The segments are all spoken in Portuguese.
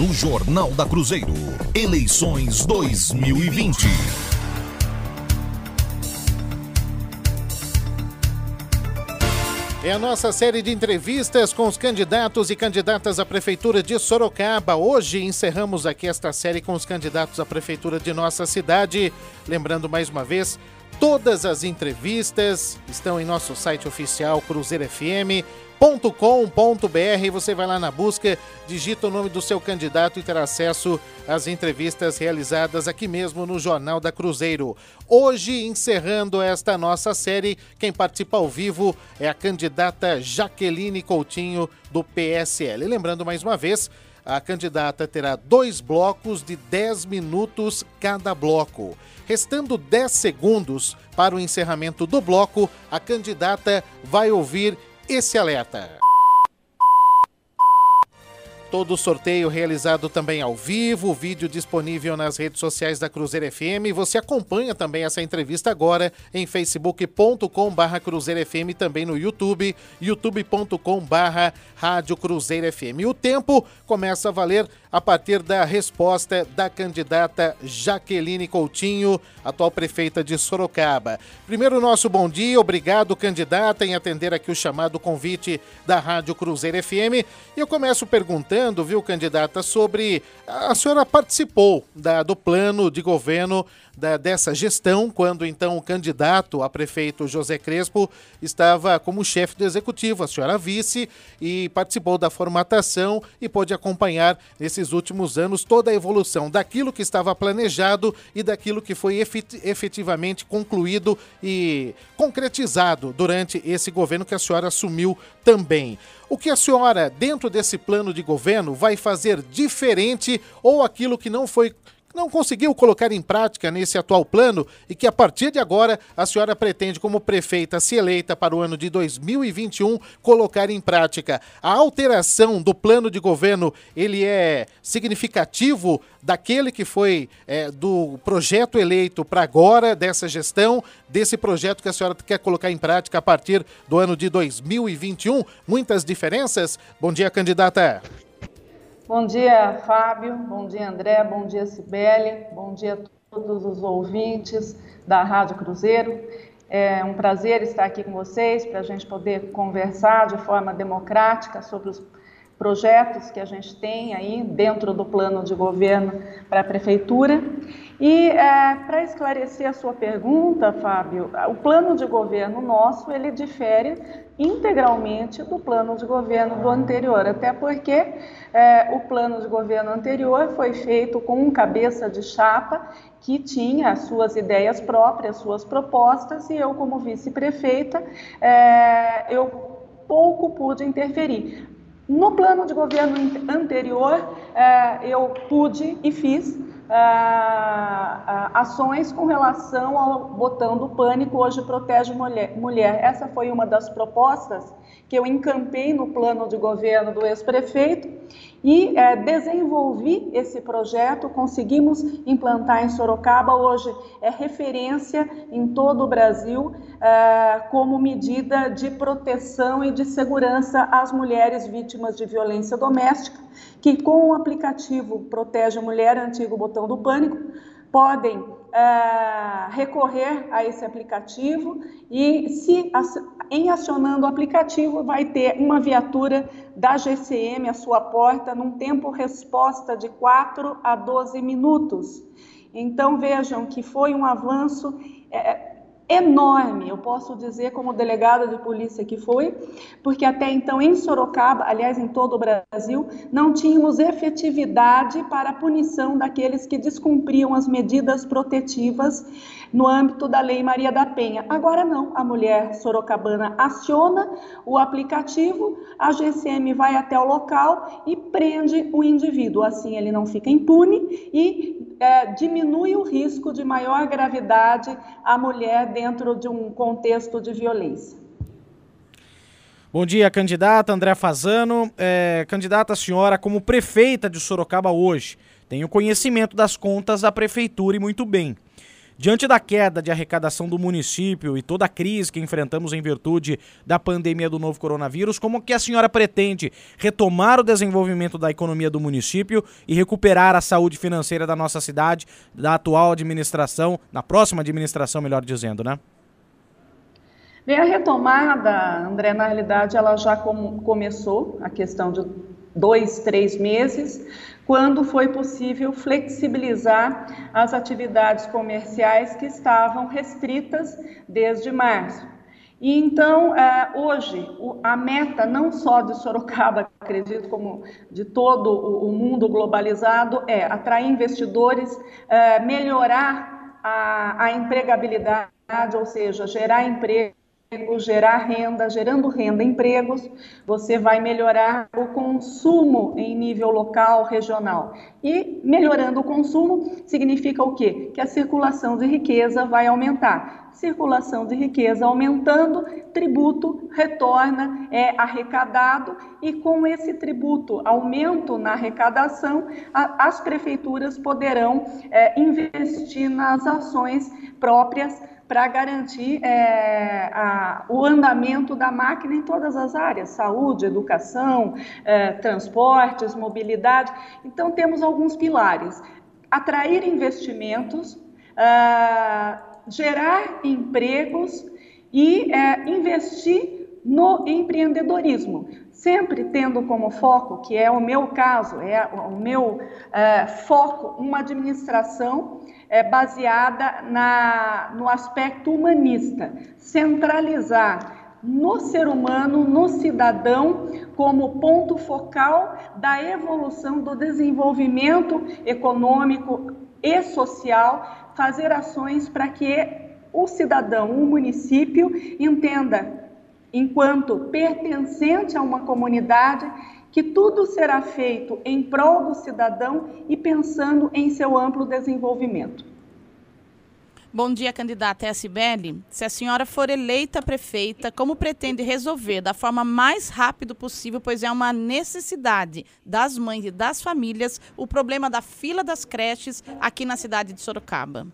no Jornal da Cruzeiro. Eleições 2020. É a nossa série de entrevistas com os candidatos e candidatas à Prefeitura de Sorocaba. Hoje encerramos aqui esta série com os candidatos à Prefeitura de nossa cidade. Lembrando mais uma vez, todas as entrevistas estão em nosso site oficial Cruzeiro FM com.br Você vai lá na busca, digita o nome do seu candidato e terá acesso às entrevistas realizadas aqui mesmo no Jornal da Cruzeiro. Hoje, encerrando esta nossa série, quem participa ao vivo é a candidata Jaqueline Coutinho, do PSL. lembrando mais uma vez, a candidata terá dois blocos de 10 minutos cada bloco. Restando 10 segundos para o encerramento do bloco, a candidata vai ouvir esse alerta. Todo o sorteio realizado também ao vivo, vídeo disponível nas redes sociais da Cruzeiro FM. Você acompanha também essa entrevista agora em facebook.com/barra Cruzeiro FM, também no YouTube, youtube.com/barra Rádio Cruzeiro FM. O tempo começa a valer a partir da resposta da candidata Jaqueline Coutinho, atual prefeita de Sorocaba. Primeiro, nosso bom dia, obrigado, candidata, em atender aqui o chamado convite da Rádio Cruzeiro FM. E eu começo perguntando, viu, candidata, sobre. A senhora participou da, do plano de governo da, dessa gestão, quando então o candidato a prefeito José Crespo estava como chefe do executivo, a senhora vice, e participou da formatação e pôde acompanhar nesses últimos anos toda a evolução daquilo que estava planejado e daquilo que foi efetivamente concluído e concretizado durante esse governo que a senhora assumiu também. O que a senhora, dentro desse plano de governo, vai fazer diferente ou aquilo que não foi não conseguiu colocar em prática nesse atual plano e que a partir de agora a senhora pretende, como prefeita, se eleita para o ano de 2021, colocar em prática. A alteração do plano de governo, ele é significativo daquele que foi é, do projeto eleito para agora, dessa gestão, desse projeto que a senhora quer colocar em prática a partir do ano de 2021? Muitas diferenças? Bom dia, candidata. Bom dia, Fábio. Bom dia, André. Bom dia, Cibele. Bom dia a todos os ouvintes da Rádio Cruzeiro. É um prazer estar aqui com vocês para a gente poder conversar de forma democrática sobre os projetos que a gente tem aí dentro do plano de governo para a prefeitura. E é, para esclarecer a sua pergunta, Fábio, o plano de governo nosso ele difere integralmente do plano de governo do anterior, até porque é, o plano de governo anterior foi feito com um cabeça de chapa que tinha as suas ideias próprias, suas propostas, e eu, como vice-prefeita, é, eu pouco pude interferir. No plano de governo anterior, é, eu pude e fiz é, é, ações com relação ao botão do pânico hoje protege mulher, mulher. Essa foi uma das propostas que eu encampei no plano de governo do ex-prefeito e é, desenvolvi esse projeto, conseguimos implantar em Sorocaba, hoje é referência em todo o Brasil é, como medida de proteção e de segurança às mulheres vítimas de violência doméstica, que com o aplicativo Protege a Mulher, antigo botão do pânico, podem é, recorrer a esse aplicativo e, se em acionando o aplicativo, vai ter uma viatura da GCM à sua porta num tempo resposta de 4 a 12 minutos. Então vejam que foi um avanço. É, enorme, eu posso dizer como delegada de polícia que foi, porque até então em Sorocaba, aliás em todo o Brasil, não tínhamos efetividade para a punição daqueles que descumpriam as medidas protetivas no âmbito da Lei Maria da Penha. Agora não, a mulher sorocabana aciona o aplicativo, a GCM vai até o local e prende o indivíduo. Assim ele não fica impune e é, diminui o risco de maior gravidade à mulher dentro de um contexto de violência. Bom dia, candidata André Fazano. É, candidata, senhora, como prefeita de Sorocaba hoje, tem o conhecimento das contas da prefeitura e muito bem. Diante da queda de arrecadação do município e toda a crise que enfrentamos em virtude da pandemia do novo coronavírus, como que a senhora pretende retomar o desenvolvimento da economia do município e recuperar a saúde financeira da nossa cidade, da atual administração, na próxima administração, melhor dizendo, né? Bem, a retomada, André, na realidade, ela já com, começou, a questão de dois, três meses, quando foi possível flexibilizar as atividades comerciais que estavam restritas desde março. E então, é, hoje, a meta não só de Sorocaba, acredito, como de todo o mundo globalizado, é atrair investidores, é, melhorar a, a empregabilidade, ou seja, gerar emprego gerar renda, gerando renda, empregos, você vai melhorar o consumo em nível local, regional. E melhorando o consumo significa o quê? Que a circulação de riqueza vai aumentar. Circulação de riqueza aumentando, tributo retorna, é arrecadado, e com esse tributo, aumento na arrecadação, a, as prefeituras poderão é, investir nas ações próprias para garantir é, a, o andamento da máquina em todas as áreas, saúde, educação, é, transportes, mobilidade. Então, temos alguns pilares. Atrair investimentos, é, gerar empregos e é, investir no empreendedorismo, sempre tendo como foco, que é o meu caso, é o meu é, foco, uma administração é, baseada na, no aspecto humanista, centralizar no ser humano, no cidadão, como ponto focal da evolução do desenvolvimento econômico e social, fazer ações para que o cidadão, o município, entenda, enquanto pertencente a uma comunidade, que tudo será feito em prol do cidadão e pensando em seu amplo desenvolvimento. Bom dia, candidata é Sibeli. Se a senhora for eleita prefeita, como pretende resolver da forma mais rápida possível, pois é uma necessidade das mães e das famílias, o problema da fila das creches aqui na cidade de Sorocaba?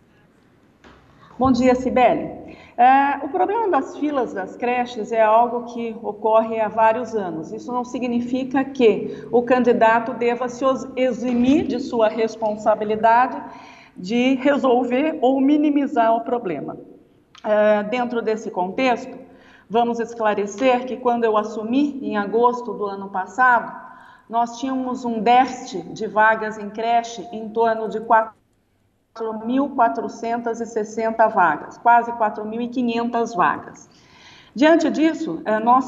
Bom dia, Sibeli. É, o problema das filas das creches é algo que ocorre há vários anos. Isso não significa que o candidato deva se eximir de sua responsabilidade de resolver ou minimizar o problema. É, dentro desse contexto, vamos esclarecer que quando eu assumi, em agosto do ano passado, nós tínhamos um déficit de vagas em creche em torno de 4 4.460 vagas, quase 4.500 vagas. Diante disso, é, nós,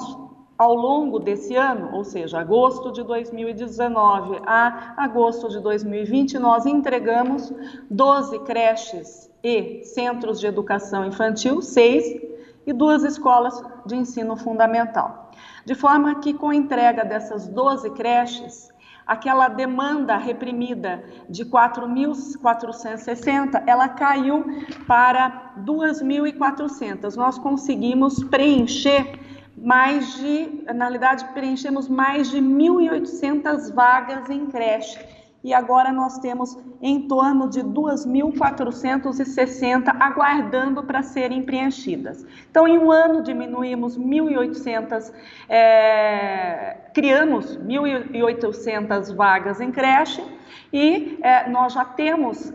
ao longo desse ano, ou seja, agosto de 2019 a agosto de 2020, nós entregamos 12 creches e centros de educação infantil, seis, e duas escolas de ensino fundamental. De forma que, com a entrega dessas 12 creches, aquela demanda reprimida de 4.460, ela caiu para 2.400. Nós conseguimos preencher mais de, na realidade, preenchemos mais de 1.800 vagas em creche e agora nós temos em torno de 2.460 aguardando para serem preenchidas. Então, em um ano, diminuímos 1.800, é, criamos 1.800 vagas em creche e é, nós já temos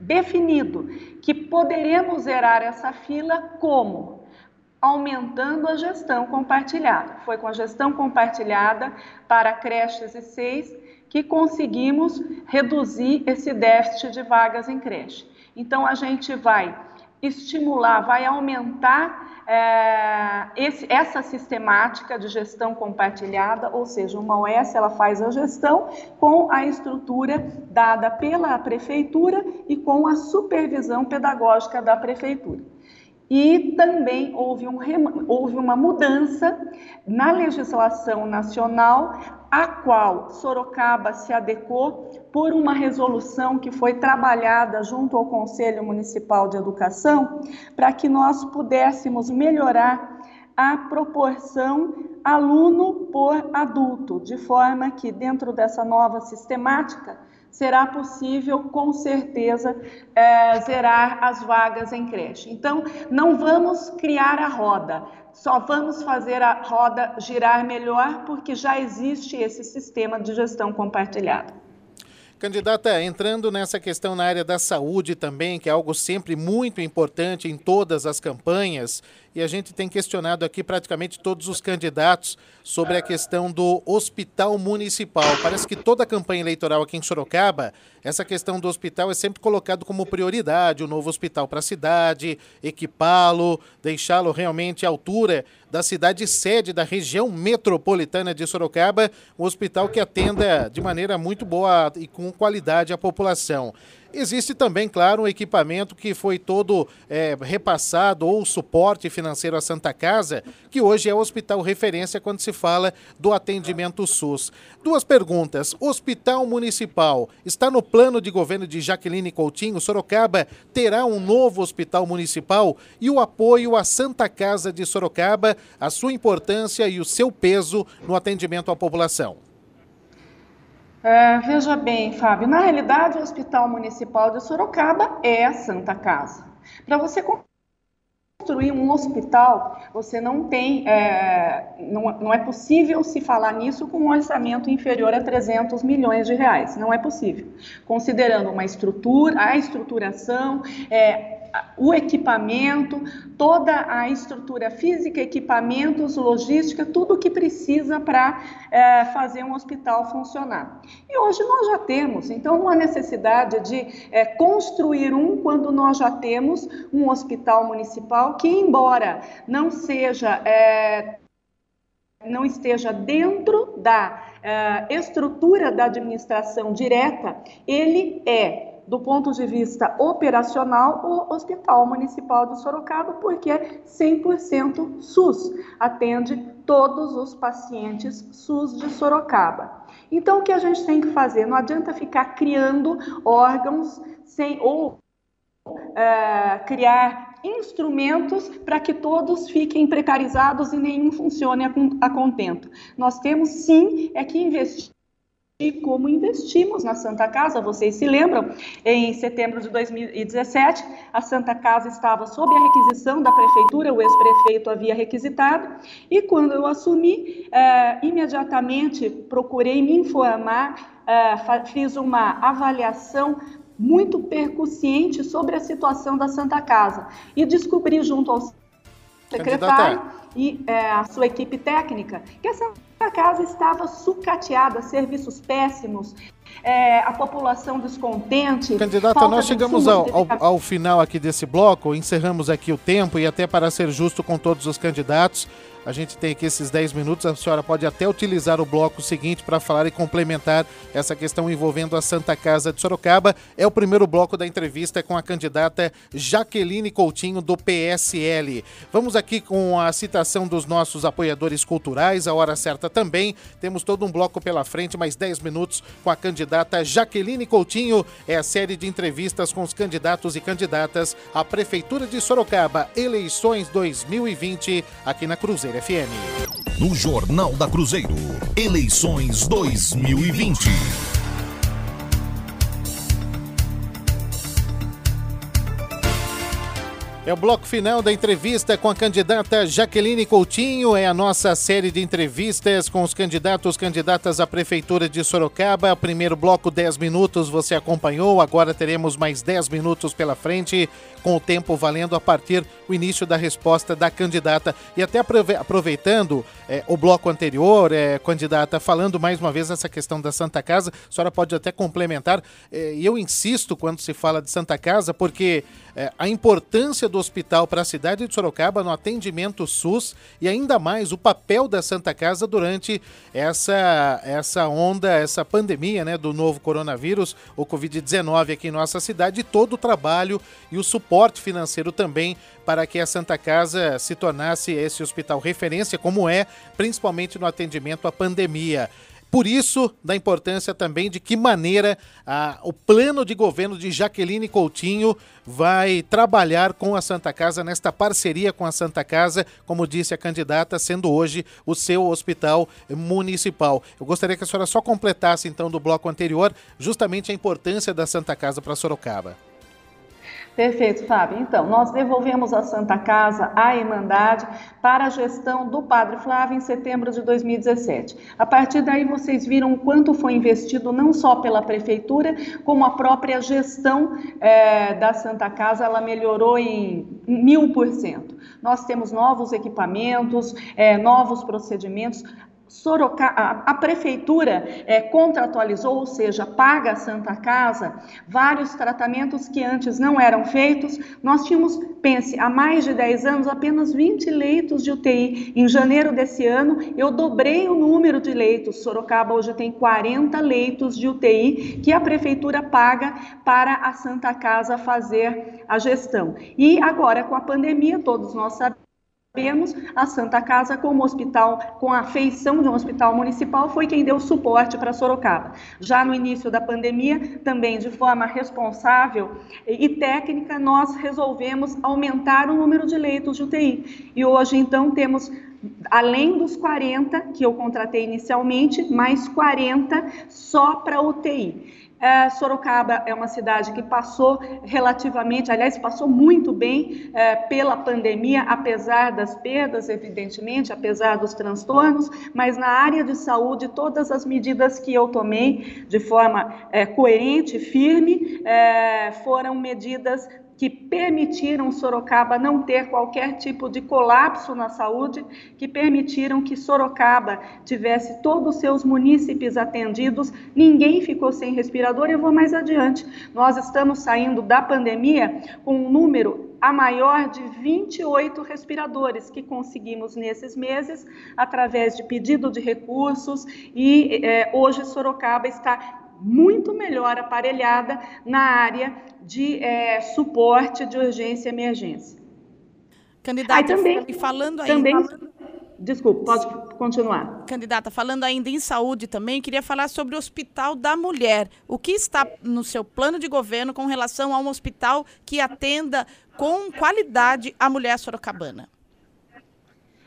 definido que poderemos zerar essa fila como? aumentando a gestão compartilhada. Foi com a gestão compartilhada para creches e seis que conseguimos reduzir esse déficit de vagas em creche. Então, a gente vai estimular, vai aumentar é, esse, essa sistemática de gestão compartilhada, ou seja, uma OS ela faz a gestão com a estrutura dada pela prefeitura e com a supervisão pedagógica da prefeitura. E também houve, um, houve uma mudança na legislação nacional a qual Sorocaba se adequou por uma resolução que foi trabalhada junto ao Conselho Municipal de Educação, para que nós pudéssemos melhorar a proporção aluno por adulto, de forma que dentro dessa nova sistemática será possível, com certeza, é, zerar as vagas em creche. Então, não vamos criar a roda, só vamos fazer a roda girar melhor porque já existe esse sistema de gestão compartilhada. Candidata, entrando nessa questão na área da saúde também, que é algo sempre muito importante em todas as campanhas, e a gente tem questionado aqui praticamente todos os candidatos sobre a questão do hospital municipal. Parece que toda a campanha eleitoral aqui em Sorocaba, essa questão do hospital é sempre colocado como prioridade, o um novo hospital para a cidade, equipá-lo, deixá-lo realmente à altura da cidade sede da região metropolitana de Sorocaba, um hospital que atenda de maneira muito boa e com qualidade a população. Existe também, claro, um equipamento que foi todo é, repassado ou suporte financeiro à Santa Casa, que hoje é o hospital referência quando se fala do atendimento SUS. Duas perguntas. Hospital Municipal está no plano de governo de Jaqueline Coutinho? Sorocaba terá um novo hospital municipal? E o apoio à Santa Casa de Sorocaba, a sua importância e o seu peso no atendimento à população? Uh, veja bem, Fábio, na realidade o Hospital Municipal de Sorocaba é a Santa Casa. Para você construir um hospital, você não tem, é, não, não, é possível se falar nisso com um orçamento inferior a 300 milhões de reais, não é possível. Considerando uma estrutura, a estruturação, é, o equipamento, toda a estrutura física, equipamentos, logística, tudo o que precisa para é, fazer um hospital funcionar. E hoje nós já temos, então, uma necessidade de é, construir um quando nós já temos um hospital municipal que, embora não seja. É, não esteja dentro da uh, estrutura da administração direta, ele é do ponto de vista operacional, o Hospital Municipal de Sorocaba, porque é 100% SUS, atende todos os pacientes SUS de Sorocaba. Então, o que a gente tem que fazer? Não adianta ficar criando órgãos sem ou uh, criar instrumentos para que todos fiquem precarizados e nenhum funcione a, a contento. Nós temos sim é que investir e como investimos na Santa Casa. Vocês se lembram? Em setembro de 2017, a Santa Casa estava sob a requisição da prefeitura, o ex-prefeito havia requisitado, e quando eu assumi, eh, imediatamente procurei me informar, eh, fiz uma avaliação muito percussiente sobre a situação da Santa Casa e descobri junto ao secretário e é, a sua equipe técnica que essa casa estava sucateada, serviços péssimos, é, a população descontente. Candidata, nós chegamos ao, ao, ao, final aqui desse bloco, encerramos aqui o tempo e até para ser justo com todos os candidatos, a gente tem aqui esses 10 minutos, a senhora pode até utilizar o bloco seguinte para falar e complementar essa questão envolvendo a Santa Casa de Sorocaba. É o primeiro bloco da entrevista com a candidata Jaqueline Coutinho, do PSL. Vamos aqui com a citação dos nossos apoiadores culturais, a hora certa também. Temos todo um bloco pela frente, mais 10 minutos com a candidata Jaqueline Coutinho. É a série de entrevistas com os candidatos e candidatas à Prefeitura de Sorocaba, eleições 2020, aqui na Cruzeiro. Cruzeiro FM. No Jornal da Cruzeiro, eleições 2020. É o bloco final da entrevista com a candidata Jaqueline Coutinho. É a nossa série de entrevistas com os candidatos candidatas à Prefeitura de Sorocaba. Primeiro bloco, 10 minutos, você acompanhou. Agora teremos mais 10 minutos pela frente, com o tempo valendo a partir do início da resposta da candidata. E até aproveitando é, o bloco anterior, é, candidata, falando mais uma vez essa questão da Santa Casa, a senhora pode até complementar. É, e eu insisto quando se fala de Santa Casa, porque é, a importância do hospital para a cidade de Sorocaba no atendimento SUS e ainda mais o papel da Santa Casa durante essa, essa onda, essa pandemia né, do novo coronavírus, o Covid-19 aqui em nossa cidade, e todo o trabalho e o suporte financeiro também para que a Santa Casa se tornasse esse hospital referência, como é, principalmente no atendimento à pandemia. por isso, da importância também de que maneira ah, o plano de governo de Jaqueline Coutinho vai trabalhar com a Santa Casa, nesta parceria com a Santa Casa, como disse a candidata, sendo hoje o seu hospital municipal. Eu gostaria que a senhora só completasse, então, do bloco anterior, justamente a importância da Santa Casa para Sorocaba. Perfeito, Fábio. Então, nós devolvemos a Santa Casa à Irmandade para a gestão do Padre Flávio em setembro de 2017. A partir daí, vocês viram quanto foi investido não só pela Prefeitura, como a própria gestão é, da Santa Casa, ela melhorou em mil por cento. Nós temos novos equipamentos, é, novos procedimentos, Sorocaba, a, prefeitura é, contratualizou, ou seja, paga a Santa Casa vários tratamentos que antes não eram feitos. Nós tínhamos, pense, há mais de 10 anos, apenas 20 leitos de UTI. Em janeiro desse ano, eu dobrei o número de leitos. Sorocaba hoje tem 40 leitos de UTI que a prefeitura paga para a Santa Casa fazer a gestão. E agora, com a pandemia, todos nós sabemos Sabemos, a Santa Casa, como hospital, com a feição de um hospital municipal, foi quem deu suporte para Sorocaba. Já no início da pandemia, também de forma responsável e técnica, nós resolvemos aumentar o número de leitos de UTI. E hoje, então, temos além dos 40 que eu contratei inicialmente, mais 40 só para UTI. É, Sorocaba é uma cidade que passou relativamente, aliás, passou muito bem é, pela pandemia, apesar das perdas, evidentemente, apesar dos transtornos, mas na área de saúde, todas as medidas que eu tomei de forma é, coerente, firme, foram medidas que permitiram Sorocaba não ter qualquer tipo de colapso na saúde, que permitiram que Sorocaba tivesse todos os seus munícipes atendidos, ninguém ficou sem respirador. Eu vou mais adiante. Nós estamos saindo da pandemia com um número a maior de 28 respiradores que conseguimos nesses meses através de pedido de recursos e é, hoje Sorocaba está muito melhor aparelhada na área de é, suporte de urgência e emergência. Candidata, também, e falando ainda... Também, desculpe, pode continuar. Candidata, falando ainda em saúde também, queria falar sobre o Hospital da Mulher. O que está no seu plano de governo com relação a um hospital que atenda com qualidade a mulher sorocabana?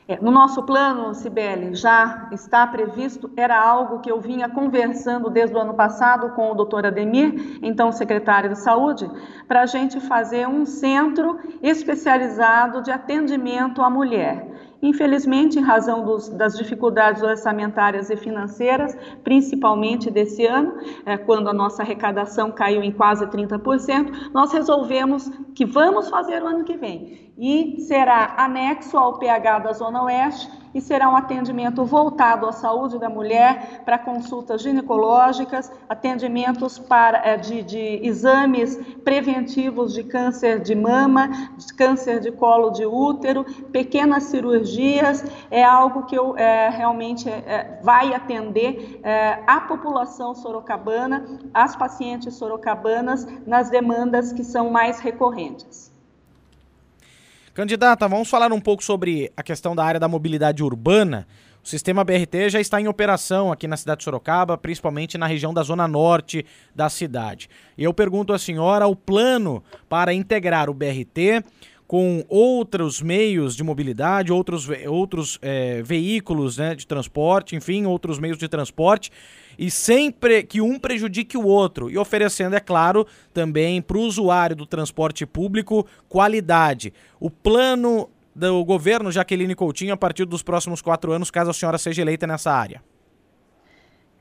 É, no nosso plano, Sibeli, já está previsto, era algo que eu vinha conversando desde o ano passado com o doutor Ademir, então secretário de Saúde, para a gente fazer um centro especializado de atendimento à mulher. Infelizmente, em razão dos, das dificuldades orçamentárias e financeiras, principalmente desse ano, é, quando a nossa arrecadação caiu em quase 30%, nós resolvemos que vamos fazer o ano que vem. E será anexo ao PH da Zona Oeste e será um atendimento voltado à saúde da mulher, para consultas ginecológicas, atendimentos para, é, de, de exames preventivos de câncer de mama, de câncer de colo de útero, pequenas cirurgias, é algo que eu, é, realmente é vai atender é, a população sorocabana, as pacientes sorocabanas, nas demandas que são mais recorrentes. Candidata, vamos falar um pouco sobre a questão da área da mobilidade urbana. O sistema BRT já está em operação aqui na cidade de Sorocaba, principalmente na região da zona norte da cidade. E eu pergunto à senhora o plano para integrar o BRT com outros meios de mobilidade, outros, outros é, veículos né, de transporte, enfim, outros meios de transporte e sempre que um prejudique o outro e oferecendo, é claro, também para o usuário do transporte público qualidade. O plano do governo Jaqueline Coutinho a partir dos próximos quatro anos, caso a senhora seja eleita nessa área.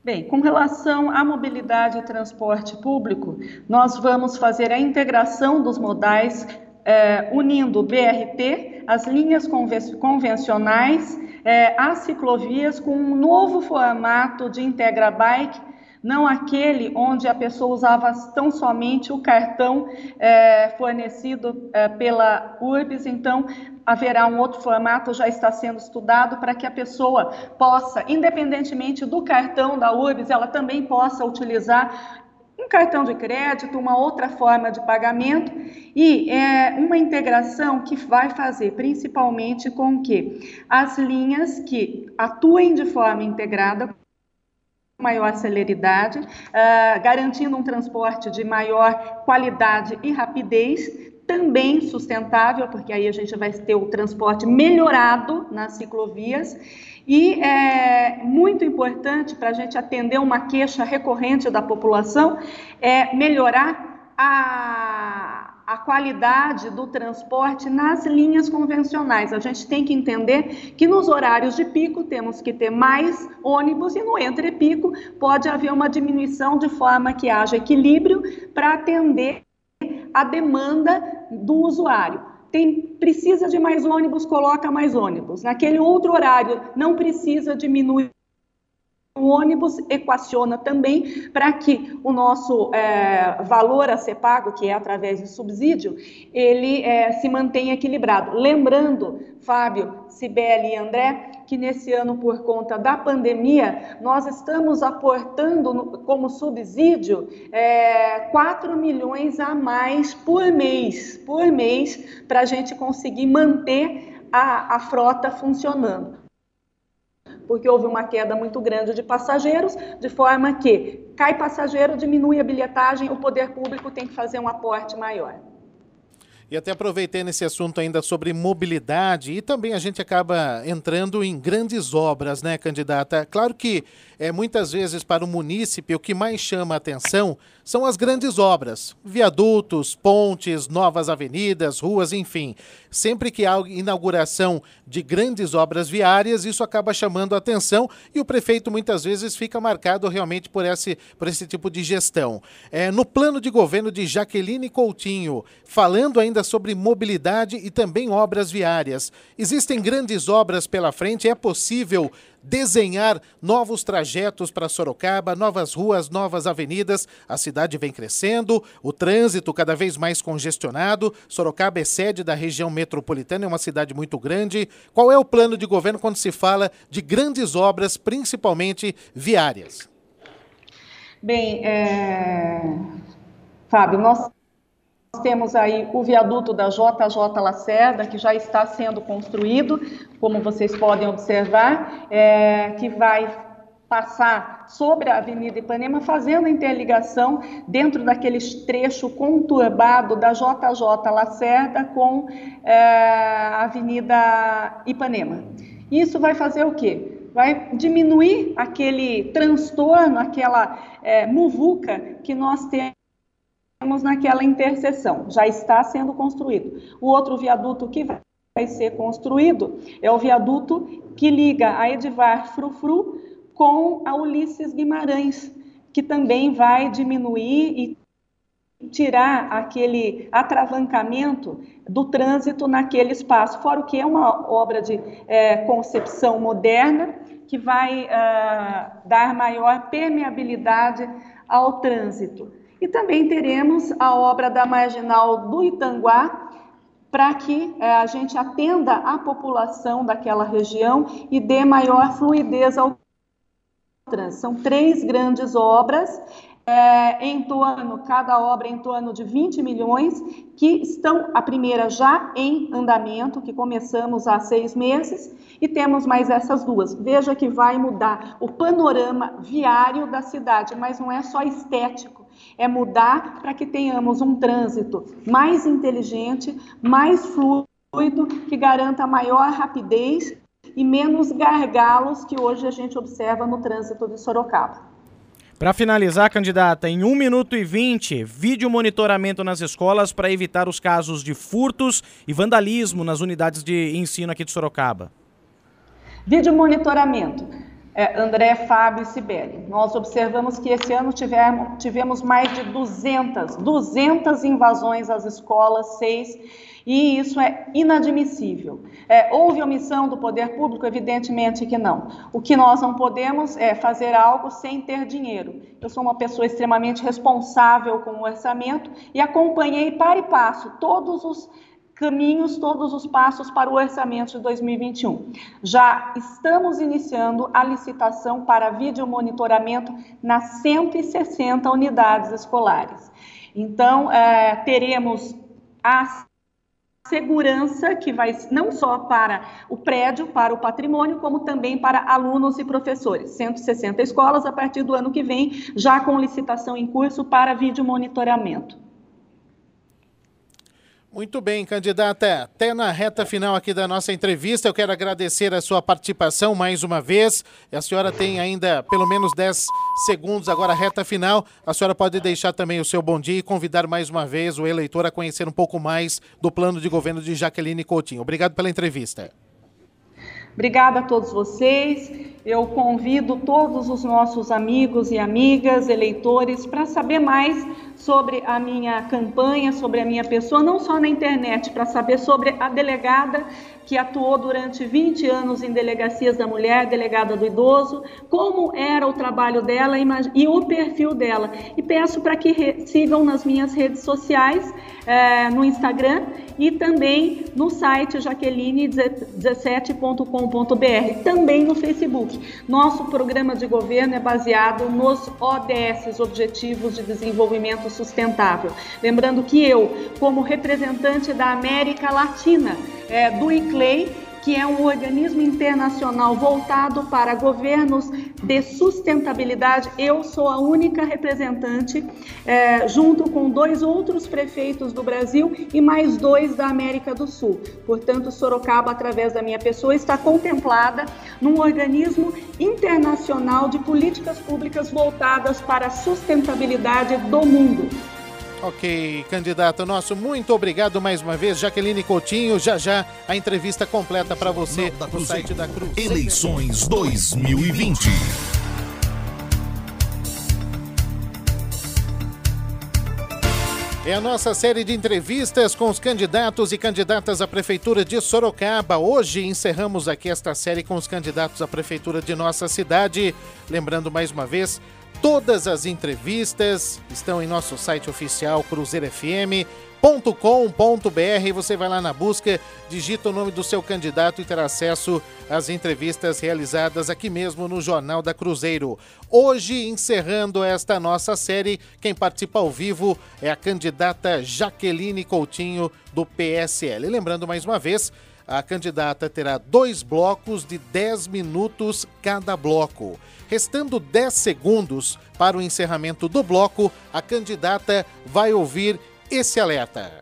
Bem, com relação à mobilidade e transporte público, nós vamos fazer a integração dos modais é, unindo o BRT, as linhas convencionais, é, as ciclovias com um novo formato de Integra Bike, não aquele onde a pessoa usava tão somente o cartão é, fornecido é, pela URBS, então haverá um outro formato, já está sendo estudado, para que a pessoa possa, independentemente do cartão da URBS, ela também possa utilizar um cartão de crédito, uma outra forma de pagamento e é uma integração que vai fazer principalmente com que as linhas que atuem de forma integrada maior celeridade, uh, garantindo um transporte de maior qualidade e rapidez, também sustentável, porque aí a gente vai ter o transporte melhorado nas ciclovias. E é muito importante para a gente atender uma queixa recorrente da população é melhorar a a qualidade do transporte nas linhas convencionais. A gente tem que entender que nos horários de pico temos que ter mais ônibus e no entre-pico pode haver uma diminuição de forma que haja equilíbrio para atender a demanda do usuário. Tem, precisa de mais ônibus, coloca mais ônibus. Naquele outro horário, não precisa diminuir o ônibus equaciona também para que o nosso é, valor a ser pago, que é através de subsídio, ele é, se mantenha equilibrado. Lembrando, Fábio, Cibele e André, que nesse ano, por conta da pandemia, nós estamos aportando como subsídio é, 4 milhões a mais por mês, por mês, para a gente conseguir manter a, a frota funcionando porque houve uma queda muito grande de passageiros, de forma que cai passageiro, diminui a bilhetagem, o poder público tem que fazer um aporte maior. E até aproveitei nesse assunto ainda sobre mobilidade e também a gente acaba entrando em grandes obras, né, candidata? Claro que é, muitas vezes para o munícipe o que mais chama a atenção são as grandes obras, viadutos, pontes, novas avenidas, ruas, enfim. Sempre que há inauguração de grandes obras viárias, isso acaba chamando a atenção e o prefeito muitas vezes fica marcado realmente por esse, por esse tipo de gestão. É, no plano de governo de Jaqueline Coutinho, falando ainda sobre mobilidade e também obras viárias, existem grandes obras pela frente, é possível desenhar novos trajetos para Sorocaba, novas ruas, novas avenidas. A cidade vem crescendo, o trânsito cada vez mais congestionado. Sorocaba é sede da região metropolitana, é uma cidade muito grande. Qual é o plano de governo quando se fala de grandes obras, principalmente viárias? Bem, é... Fábio, nós temos aí o viaduto da JJ Lacerda, que já está sendo construído, como vocês podem observar, é, que vai passar sobre a Avenida Ipanema, fazendo interligação dentro daquele trecho conturbado da JJ Lacerda com é, a Avenida Ipanema. Isso vai fazer o quê? Vai diminuir aquele transtorno, aquela é, muvuca que nós temos naquela interseção, já está sendo construído. O outro viaduto que vai ser construído é o viaduto que liga a Edivar Frufru com a Ulisses Guimarães, que também vai diminuir e tirar aquele atravancamento do trânsito naquele espaço, fora o que é uma obra de é, concepção moderna que vai uh, dar maior permeabilidade ao trânsito. E também teremos a obra da Marginal do Itanguá, para que é, a gente atenda a população daquela região e dê maior fluidez ao trânsito. São três grandes obras, é, em torno, cada obra em torno de 20 milhões, que estão, a primeira já em andamento, que começamos há seis meses, e temos mais essas duas. Veja que vai mudar o panorama viário da cidade, mas não é só estético é mudar para que tenhamos um trânsito mais inteligente, mais fluido, que garanta maior rapidez e menos gargalos que hoje a gente observa no trânsito de Sorocaba. Para finalizar, candidata, em 1 minuto e 20, vídeo monitoramento nas escolas para evitar os casos de furtos e vandalismo nas unidades de ensino aqui de Sorocaba. Vídeo monitoramento é, André, Fábio e Sibeli. Nós observamos que esse ano tivemos, tivemos mais de 200, 200 invasões às escolas, seis, e isso é inadmissível. É, houve omissão do poder público? Evidentemente que não. O que nós não podemos é fazer algo sem ter dinheiro. Eu sou uma pessoa extremamente responsável com o orçamento e acompanhei para e passo todos os caminhos, todos os passos para o orçamento de 2021. Já estamos iniciando a licitação para vídeo monitoramento nas 160 unidades escolares. Então, é, teremos a segurança que vai não só para o prédio, para o patrimônio, como também para alunos e professores. 160 escolas a partir do ano que vem, já com licitação em curso para vídeo monitoramento. Muito bem, candidata. Até na reta final aqui da nossa entrevista, eu quero agradecer a sua participação mais uma vez. A senhora tem ainda pelo menos 10 segundos agora, reta final. A senhora pode deixar também o seu bom dia e convidar mais uma vez o eleitor a conhecer um pouco mais do plano de governo de Jaqueline Coutinho. Obrigado pela entrevista. Obrigada a todos vocês. Eu convido todos os nossos amigos e amigas, eleitores, para saber mais sobre a minha campanha, sobre a minha pessoa, não só na internet, para saber sobre a delegada que atuou durante 20 anos em delegacias da mulher, delegada do idoso, como era o trabalho dela e o perfil dela. E peço para que sigam nas minhas redes sociais, é, no Instagram e também no site jaqueline17.com.br, também no Facebook. Nosso programa de governo é baseado nos ODS, Objetivos de Desenvolvimento Sustentável. Lembrando que eu, como representante da América Latina, é, do ICLEI, que é um organismo internacional voltado para governos de sustentabilidade. Eu sou a única representante, é, junto com dois outros prefeitos do Brasil e mais dois da América do Sul. Portanto, Sorocaba, através da minha pessoa, está contemplada num organismo internacional de políticas públicas voltadas para a sustentabilidade do mundo. Ok, candidato nosso, muito obrigado mais uma vez, Jaqueline Coutinho. Já já a entrevista completa para você no site da Cruz. Eleições 2020. É a nossa série de entrevistas com os candidatos e candidatas à Prefeitura de Sorocaba. Hoje encerramos aqui esta série com os candidatos à Prefeitura de nossa cidade. Lembrando mais uma vez, Todas as entrevistas estão em nosso site oficial cruzeirofm.com.br. Você vai lá na busca, digita o nome do seu candidato e terá acesso às entrevistas realizadas aqui mesmo no Jornal da Cruzeiro. Hoje, encerrando esta nossa série, quem participa ao vivo é a candidata Jaqueline Coutinho, do PSL. lembrando mais uma vez, a candidata terá dois blocos de 10 minutos cada bloco. Restando 10 segundos para o encerramento do bloco, a candidata vai ouvir esse alerta.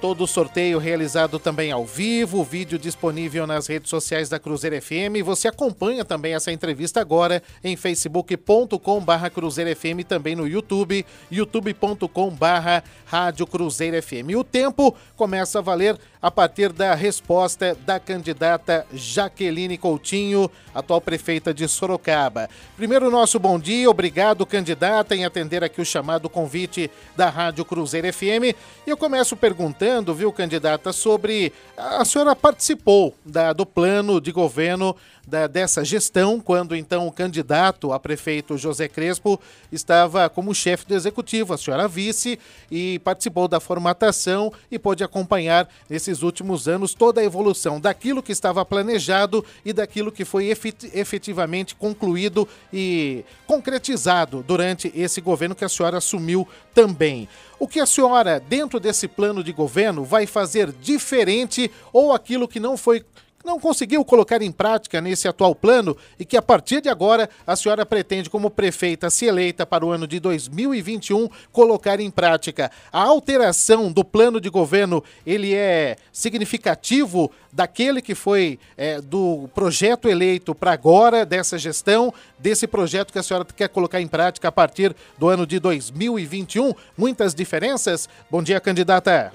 Todo o sorteio realizado também ao vivo, vídeo disponível nas redes sociais da Cruzeiro FM. Você acompanha também essa entrevista agora em facebook.com barra Cruzeiro FM, também no YouTube, youtube.com barra Rádio Cruzeiro FM. E o tempo começa a valer a partir da resposta da candidata Jaqueline Coutinho, atual prefeita de Sorocaba. Primeiro, nosso bom dia, obrigado, candidata, em atender aqui o chamado convite da Rádio Cruzeiro FM. E eu começo perguntando, viu, candidata, sobre. A senhora participou da, do plano de governo da, dessa gestão, quando então o candidato a prefeito José Crespo estava como chefe do executivo, a senhora vice, e participou da formatação e pôde acompanhar nesses últimos anos toda a evolução daquilo que estava planejado e daquilo que foi efetivamente concluído e concretizado durante esse governo que a senhora assumiu também. O que a senhora, dentro desse plano de governo, vai fazer diferente ou aquilo que não foi não conseguiu colocar em prática nesse atual plano e que a partir de agora a senhora pretende, como prefeita, se eleita para o ano de 2021, colocar em prática. A alteração do plano de governo, ele é significativo daquele que foi é, do projeto eleito para agora, dessa gestão, desse projeto que a senhora quer colocar em prática a partir do ano de 2021? Muitas diferenças? Bom dia, candidata.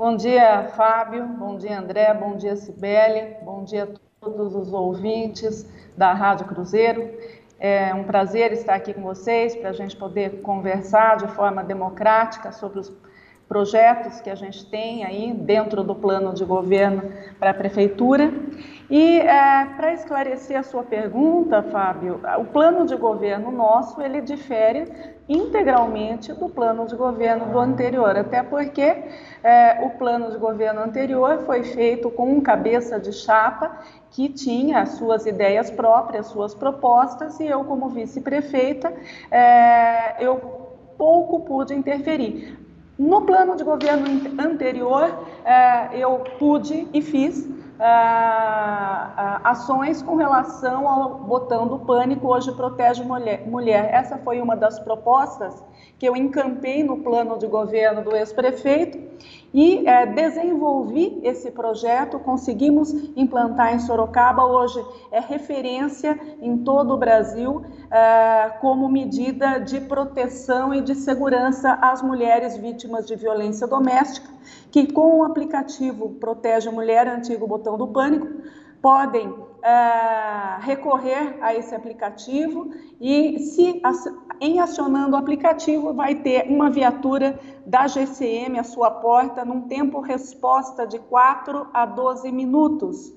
Bom dia, Fábio. Bom dia, André. Bom dia, Cibele. Bom dia a todos os ouvintes da Rádio Cruzeiro. É um prazer estar aqui com vocês para a gente poder conversar de forma democrática sobre os projetos que a gente tem aí dentro do plano de governo para a prefeitura. E é, para esclarecer a sua pergunta, Fábio, o plano de governo nosso ele difere integralmente do plano de governo do anterior, até porque é, o plano de governo anterior foi feito com um cabeça de chapa que tinha as suas ideias próprias, suas propostas, e eu, como vice-prefeita, é, eu pouco pude interferir. No plano de governo anterior, é, eu pude e fiz ações com relação ao botão do pânico, hoje protege mulher, mulher. Essa foi uma das propostas que eu encampei no plano de governo do ex-prefeito e é, desenvolvi esse projeto, conseguimos implantar em Sorocaba, hoje é referência em todo o Brasil é, como medida de proteção e de segurança às mulheres vítimas de violência doméstica, que com o aplicativo Protege a Mulher, antigo botão do pânico, podem é, recorrer a esse aplicativo e, se em acionando o aplicativo, vai ter uma viatura da GCM à sua porta num tempo resposta de 4 a 12 minutos.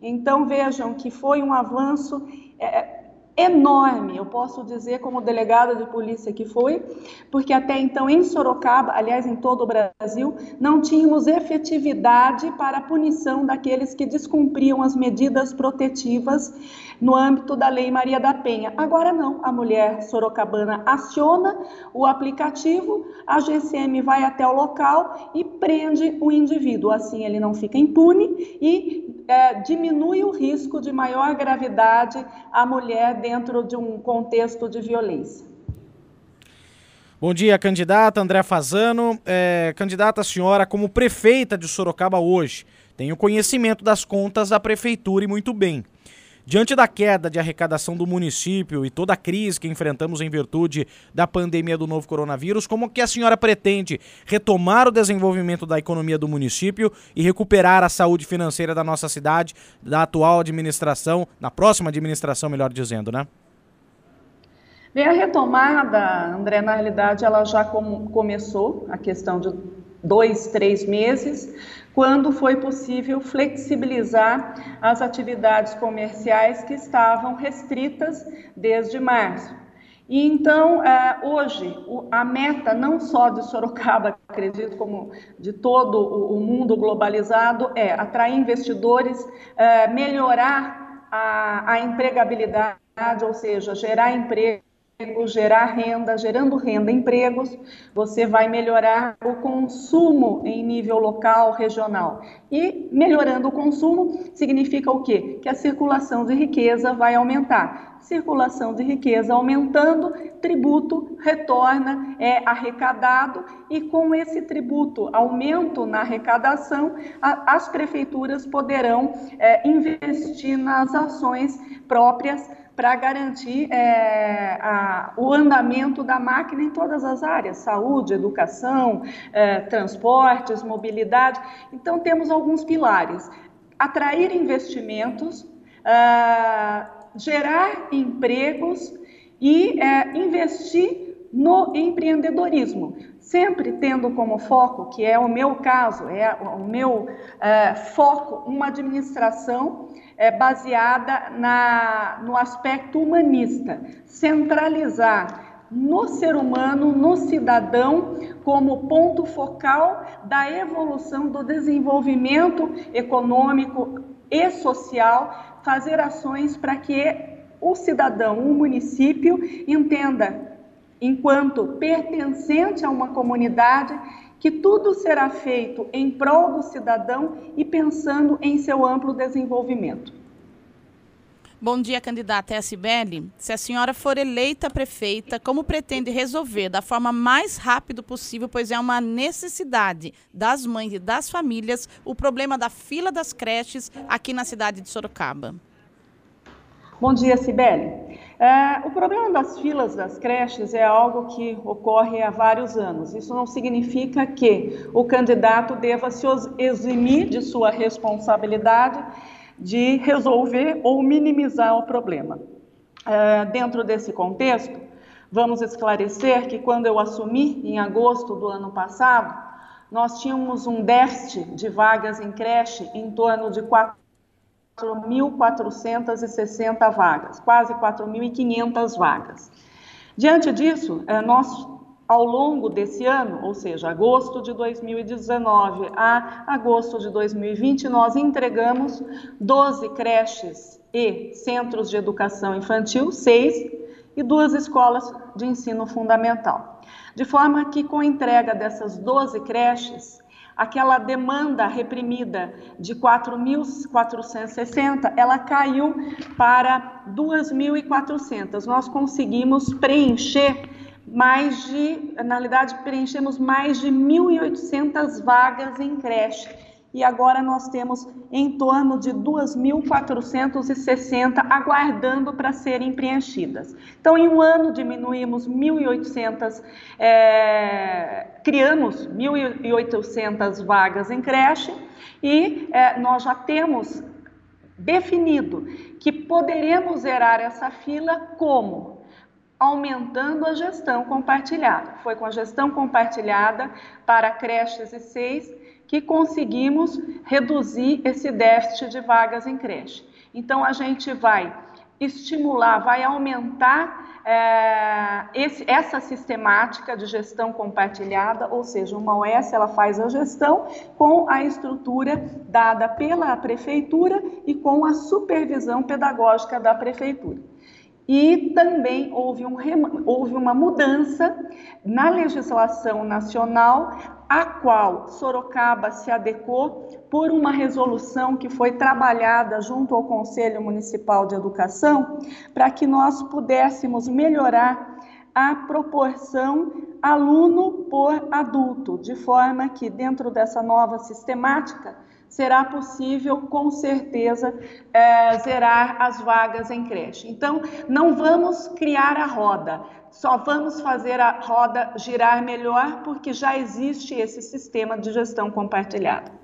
Então vejam que foi um avanço. É, enorme, eu posso dizer como delegada de polícia que foi, porque até então em Sorocaba, aliás em todo o Brasil, não tínhamos efetividade para a punição daqueles que descumpriam as medidas protetivas no âmbito da Lei Maria da Penha. Agora não, a mulher sorocabana aciona o aplicativo, a GCM vai até o local e prende o indivíduo. Assim ele não fica impune e é, diminui o risco de maior gravidade à mulher dentro de um contexto de violência. Bom dia, candidata André Fazano. É, candidata, senhora, como prefeita de Sorocaba hoje, tem o conhecimento das contas da prefeitura e muito bem. Diante da queda de arrecadação do município e toda a crise que enfrentamos em virtude da pandemia do novo coronavírus, como que a senhora pretende retomar o desenvolvimento da economia do município e recuperar a saúde financeira da nossa cidade, da atual administração, na próxima administração, melhor dizendo, né? Bem, a retomada, André, na realidade, ela já com, começou, a questão de dois, três meses, quando foi possível flexibilizar as atividades comerciais que estavam restritas desde março. E então, é, hoje, a meta não só de Sorocaba, acredito, como de todo o mundo globalizado, é atrair investidores, é, melhorar a, a empregabilidade, ou seja, gerar emprego gerar renda, gerando renda, empregos, você vai melhorar o consumo em nível local, regional. E melhorando o consumo significa o quê? Que a circulação de riqueza vai aumentar. Circulação de riqueza aumentando, tributo retorna, é arrecadado, e com esse tributo, aumento na arrecadação, a, as prefeituras poderão é, investir nas ações próprias para garantir é, a, o andamento da máquina em todas as áreas, saúde, educação, é, transportes, mobilidade. Então, temos alguns pilares. Atrair investimentos, é, gerar empregos e é, investir no empreendedorismo, sempre tendo como foco, que é o meu caso, é o meu é, foco, uma administração é, baseada na, no aspecto humanista, centralizar no ser humano, no cidadão, como ponto focal da evolução do desenvolvimento econômico e social, fazer ações para que o cidadão, o município, entenda, enquanto pertencente a uma comunidade, que tudo será feito em prol do cidadão e pensando em seu amplo desenvolvimento. Bom dia, candidata SBL. Se a senhora for eleita prefeita, como pretende resolver da forma mais rápida possível, pois é uma necessidade das mães e das famílias, o problema da fila das creches aqui na cidade de Sorocaba? Bom dia, Sibeli. É, o problema das filas das creches é algo que ocorre há vários anos. Isso não significa que o candidato deva se eximir de sua responsabilidade de resolver ou minimizar o problema. É, dentro desse contexto, vamos esclarecer que quando eu assumi, em agosto do ano passado, nós tínhamos um déficit de vagas em creche em torno de 4 4.460 vagas, quase 4.500 vagas. Diante disso, é, nós, ao longo desse ano, ou seja, agosto de 2019 a agosto de 2020, nós entregamos 12 creches e centros de educação infantil, seis, e duas escolas de ensino fundamental. De forma que, com a entrega dessas 12 creches, aquela demanda reprimida de 4.460, ela caiu para 2.400. Nós conseguimos preencher mais de, na realidade, preenchemos mais de 1.800 vagas em creche e agora nós temos em torno de 2.460 aguardando para serem preenchidas. Então, em um ano, diminuímos 1.800, é, criamos 1.800 vagas em creche e é, nós já temos definido que poderemos zerar essa fila como? aumentando a gestão compartilhada. Foi com a gestão compartilhada para creches e seis que conseguimos reduzir esse déficit de vagas em creche. Então, a gente vai estimular, vai aumentar é, esse, essa sistemática de gestão compartilhada, ou seja, uma OS ela faz a gestão com a estrutura dada pela prefeitura e com a supervisão pedagógica da prefeitura. E também houve, um, houve uma mudança na legislação nacional a qual Sorocaba se adequou por uma resolução que foi trabalhada junto ao Conselho Municipal de Educação, para que nós pudéssemos melhorar a proporção aluno por adulto, de forma que dentro dessa nova sistemática será possível, com certeza, é, zerar as vagas em creche. Então, não vamos criar a roda, só vamos fazer a roda girar melhor porque já existe esse sistema de gestão compartilhada.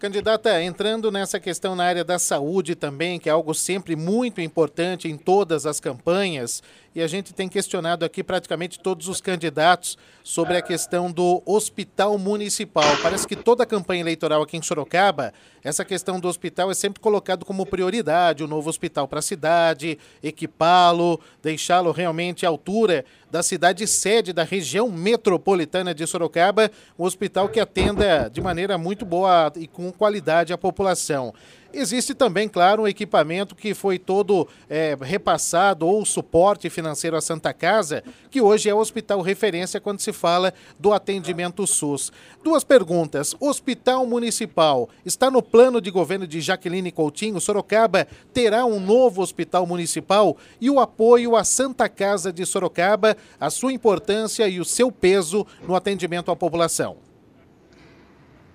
Candidata, entrando nessa questão na área da saúde também, que é algo sempre muito importante em todas as campanhas, e a gente tem questionado aqui praticamente todos os candidatos sobre a questão do hospital municipal. Parece que toda a campanha eleitoral aqui em Sorocaba, essa questão do hospital é sempre colocado como prioridade, o um novo hospital para a cidade, equipá-lo, deixá-lo realmente à altura da cidade sede da região metropolitana de Sorocaba, um hospital que atenda de maneira muito boa e com qualidade a população. Existe também, claro, um equipamento que foi todo é, repassado ou suporte financeiro à Santa Casa, que hoje é o hospital referência quando se fala do atendimento SUS. Duas perguntas. Hospital Municipal está no plano de governo de Jaqueline Coutinho? Sorocaba terá um novo hospital municipal? E o apoio à Santa Casa de Sorocaba, a sua importância e o seu peso no atendimento à população?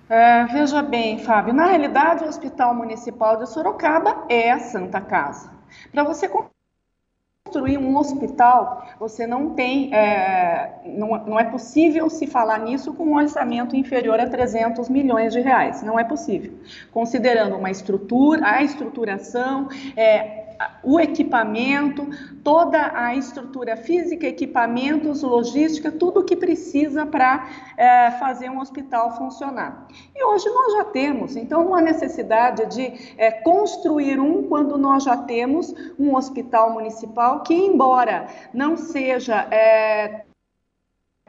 Uh, veja bem, Fábio, na realidade o Hospital Municipal de Sorocaba é a Santa Casa. Para você construir um hospital, você não tem, é, não, não, é possível se falar nisso com um orçamento inferior a 300 milhões de reais, não é possível. Considerando uma estrutura, a estruturação, é, o equipamento, toda a estrutura física, equipamentos, logística, tudo o que precisa para é, fazer um hospital funcionar. E hoje nós já temos, então, uma necessidade de é, construir um quando nós já temos um hospital municipal que, embora não seja. É,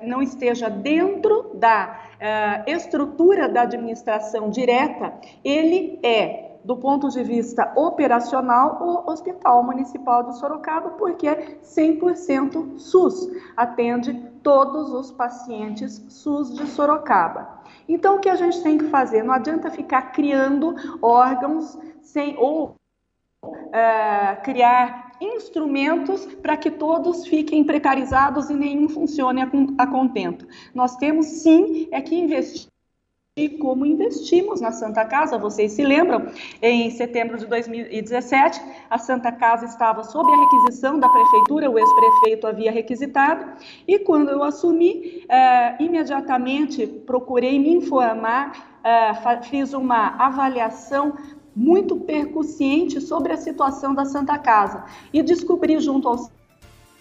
não esteja dentro da uh, estrutura da administração direta, ele é do ponto de vista operacional, o Hospital Municipal de Sorocaba, porque é 100% SUS, atende todos os pacientes SUS de Sorocaba. Então, o que a gente tem que fazer? Não adianta ficar criando órgãos sem ou é, criar instrumentos para que todos fiquem precarizados e nenhum funcione a, contento. Nós temos sim é que investir e como investimos na Santa Casa. Vocês se lembram? Em setembro de 2017, a Santa Casa estava sob a requisição da prefeitura, o ex-prefeito havia requisitado, e quando eu assumi, eh, imediatamente procurei me informar, eh, fiz uma avaliação muito percussiente sobre a situação da Santa Casa e descobri junto ao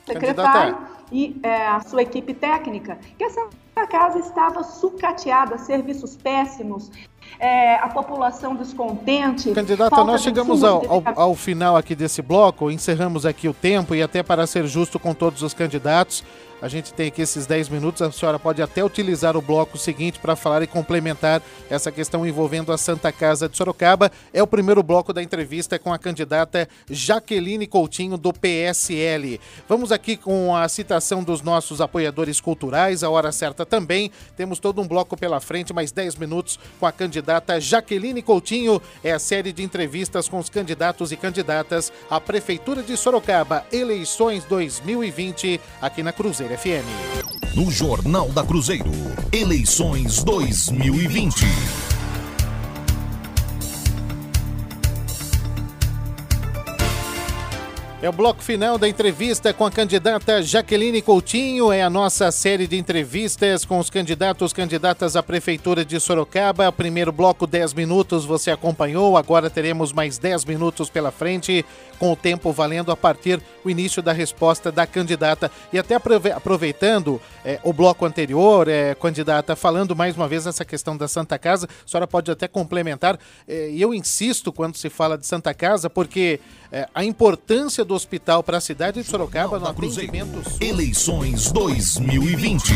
secretário e é, a sua equipe técnica que essa casa estava sucateada, serviços péssimos, é, a população descontente. Candidata, nós chegamos ao, ao, ao, final aqui desse bloco, encerramos aqui o tempo e até para ser justo com todos os candidatos, a gente tem aqui esses 10 minutos. A senhora pode até utilizar o bloco seguinte para falar e complementar essa questão envolvendo a Santa Casa de Sorocaba. É o primeiro bloco da entrevista com a candidata Jaqueline Coutinho, do PSL. Vamos aqui com a citação dos nossos apoiadores culturais, a hora certa também. Temos todo um bloco pela frente, mais 10 minutos com a candidata Jaqueline Coutinho. É a série de entrevistas com os candidatos e candidatas à Prefeitura de Sorocaba, eleições 2020, aqui na FM. No Jornal da Cruzeiro, eleições 2020. É o bloco final da entrevista com a candidata Jaqueline Coutinho. É a nossa série de entrevistas com os candidatos candidatas à Prefeitura de Sorocaba. Primeiro bloco, 10 minutos, você acompanhou. Agora teremos mais 10 minutos pela frente, com o tempo valendo a partir do início da resposta da candidata. E até aproveitando é, o bloco anterior, é, candidata, falando mais uma vez essa questão da Santa Casa, a senhora pode até complementar. É, e eu insisto quando se fala de Santa Casa, porque é, a importância do hospital para a cidade de Sorocaba no atendimento. Eleições 2020.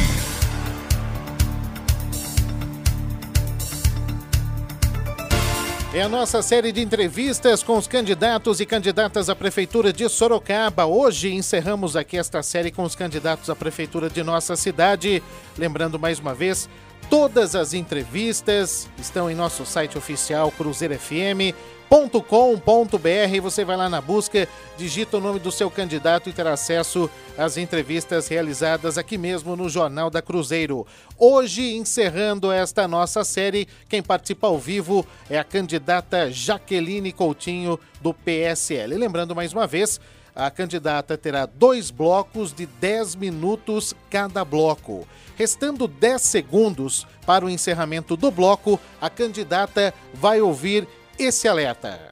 É a nossa série de entrevistas com os candidatos e candidatas à Prefeitura de Sorocaba. Hoje encerramos aqui esta série com os candidatos à Prefeitura de nossa cidade. Lembrando mais uma vez, todas as entrevistas estão em nosso site oficial Cruzeiro FM com.br Você vai lá na busca, digita o nome do seu candidato e terá acesso às entrevistas realizadas aqui mesmo no Jornal da Cruzeiro. Hoje, encerrando esta nossa série, quem participa ao vivo é a candidata Jaqueline Coutinho, do PSL. lembrando mais uma vez, a candidata terá dois blocos de 10 minutos cada bloco. Restando 10 segundos para o encerramento do bloco, a candidata vai ouvir esse alerta.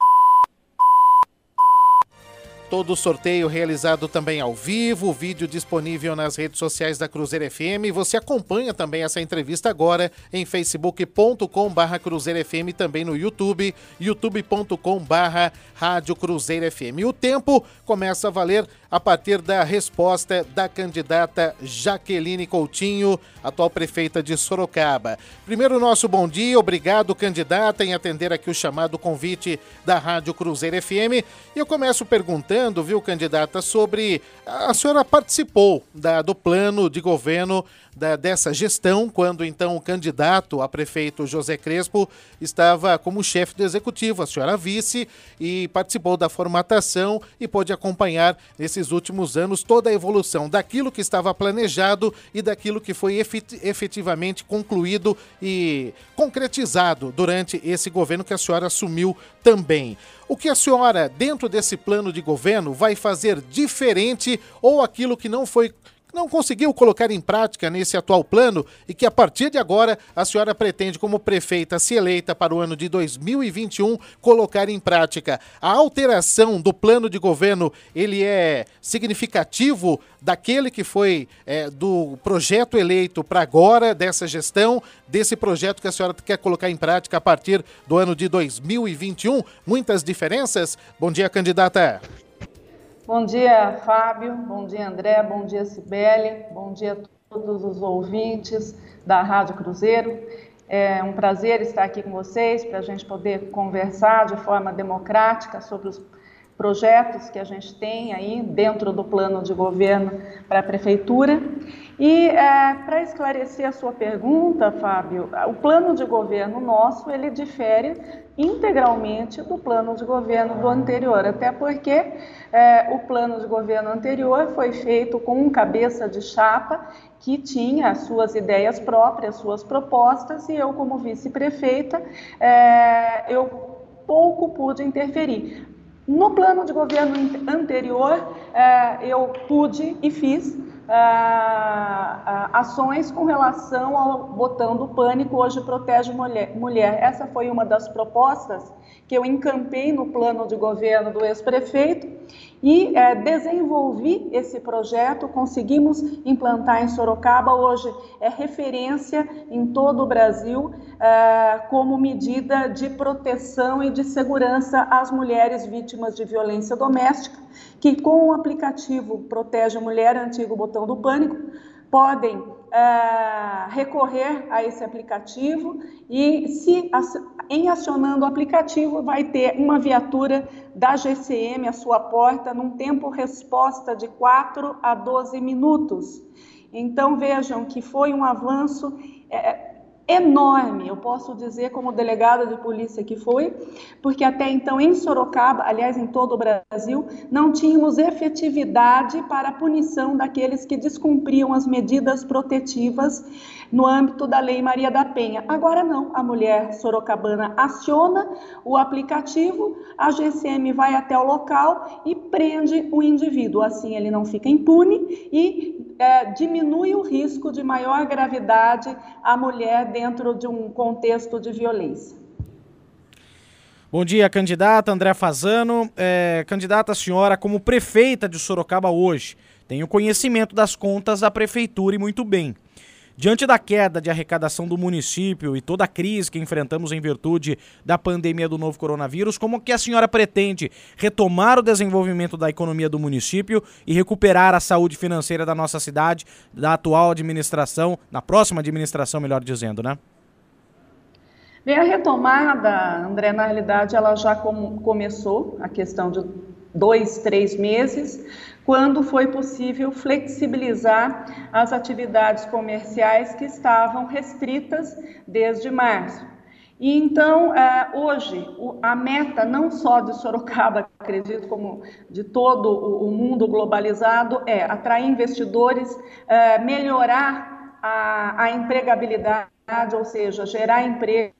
Todo o sorteio realizado também ao vivo, vídeo disponível nas redes sociais da Cruzeiro FM. Você acompanha também essa entrevista agora em facebook.com barra Cruzeiro FM, também no YouTube, youtube.com barra Rádio Cruzeiro FM. O tempo começa a valer a partir da resposta da candidata Jaqueline Coutinho, atual prefeita de Sorocaba. Primeiro, nosso bom dia, obrigado, candidata, em atender aqui o chamado convite da Rádio Cruzeiro FM. E eu começo perguntando, viu, candidata, sobre. A senhora participou da, do plano de governo da, dessa gestão, quando então o candidato a prefeito José Crespo estava como chefe do executivo, a senhora vice, e participou da formatação e pôde acompanhar nesses últimos anos toda a evolução daquilo que estava planejado e daquilo que foi efetivamente concluído e concretizado durante esse governo que a senhora assumiu também. O que a senhora, dentro desse plano de governo, vai fazer diferente ou aquilo que não foi não conseguiu colocar em prática nesse atual plano e que a partir de agora a senhora pretende, como prefeita, se eleita para o ano de 2021, colocar em prática. A alteração do plano de governo, ele é significativo daquele que foi é, do projeto eleito para agora, dessa gestão, desse projeto que a senhora quer colocar em prática a partir do ano de 2021? Muitas diferenças? Bom dia, candidata. Bom dia, Fábio. Bom dia, André. Bom dia, Cibele. Bom dia a todos os ouvintes da Rádio Cruzeiro. É um prazer estar aqui com vocês para a gente poder conversar de forma democrática sobre os projetos que a gente tem aí dentro do plano de governo para a prefeitura. E é, para esclarecer a sua pergunta, Fábio, o plano de governo nosso ele difere integralmente do plano de governo do anterior, até porque é, o plano de governo anterior foi feito com um cabeça de chapa que tinha as suas ideias próprias, suas propostas, e eu, como vice-prefeita, é, eu pouco pude interferir. No plano de governo anterior, é, eu pude e fiz é, é, ações com relação ao botão do pânico hoje protege mulher. Essa foi uma das propostas que eu encampei no plano de governo do ex-prefeito e é, desenvolvi esse projeto, conseguimos implantar em Sorocaba, hoje é referência em todo o Brasil é, como medida de proteção e de segurança às mulheres vítimas de violência doméstica, que com o aplicativo Protege a Mulher, antigo botão do pânico, podem é, recorrer a esse aplicativo e se em acionando o aplicativo vai ter uma viatura da GCM à sua porta num tempo resposta de 4 a 12 minutos. Então vejam que foi um avanço é, enorme, eu posso dizer como delegada de polícia que foi, porque até então em Sorocaba, aliás em todo o Brasil, não tínhamos efetividade para a punição daqueles que descumpriam as medidas protetivas no âmbito da Lei Maria da Penha. Agora não, a mulher sorocabana aciona o aplicativo, a GCM vai até o local e prende o indivíduo. Assim ele não fica impune e é, diminui o risco de maior gravidade à mulher dentro de um contexto de violência. Bom dia, candidata André Fazano. É, candidata, senhora, como prefeita de Sorocaba hoje, tem o conhecimento das contas da prefeitura e muito bem. Diante da queda de arrecadação do município e toda a crise que enfrentamos em virtude da pandemia do novo coronavírus, como que a senhora pretende retomar o desenvolvimento da economia do município e recuperar a saúde financeira da nossa cidade, da atual administração, na próxima administração, melhor dizendo, né? Bem, a retomada, André, na realidade, ela já com, começou, a questão de dois, três meses, quando foi possível flexibilizar as atividades comerciais que estavam restritas desde março. E então, é, hoje, a meta não só de Sorocaba, acredito, como de todo o mundo globalizado, é atrair investidores, é, melhorar a, a empregabilidade, ou seja, gerar emprego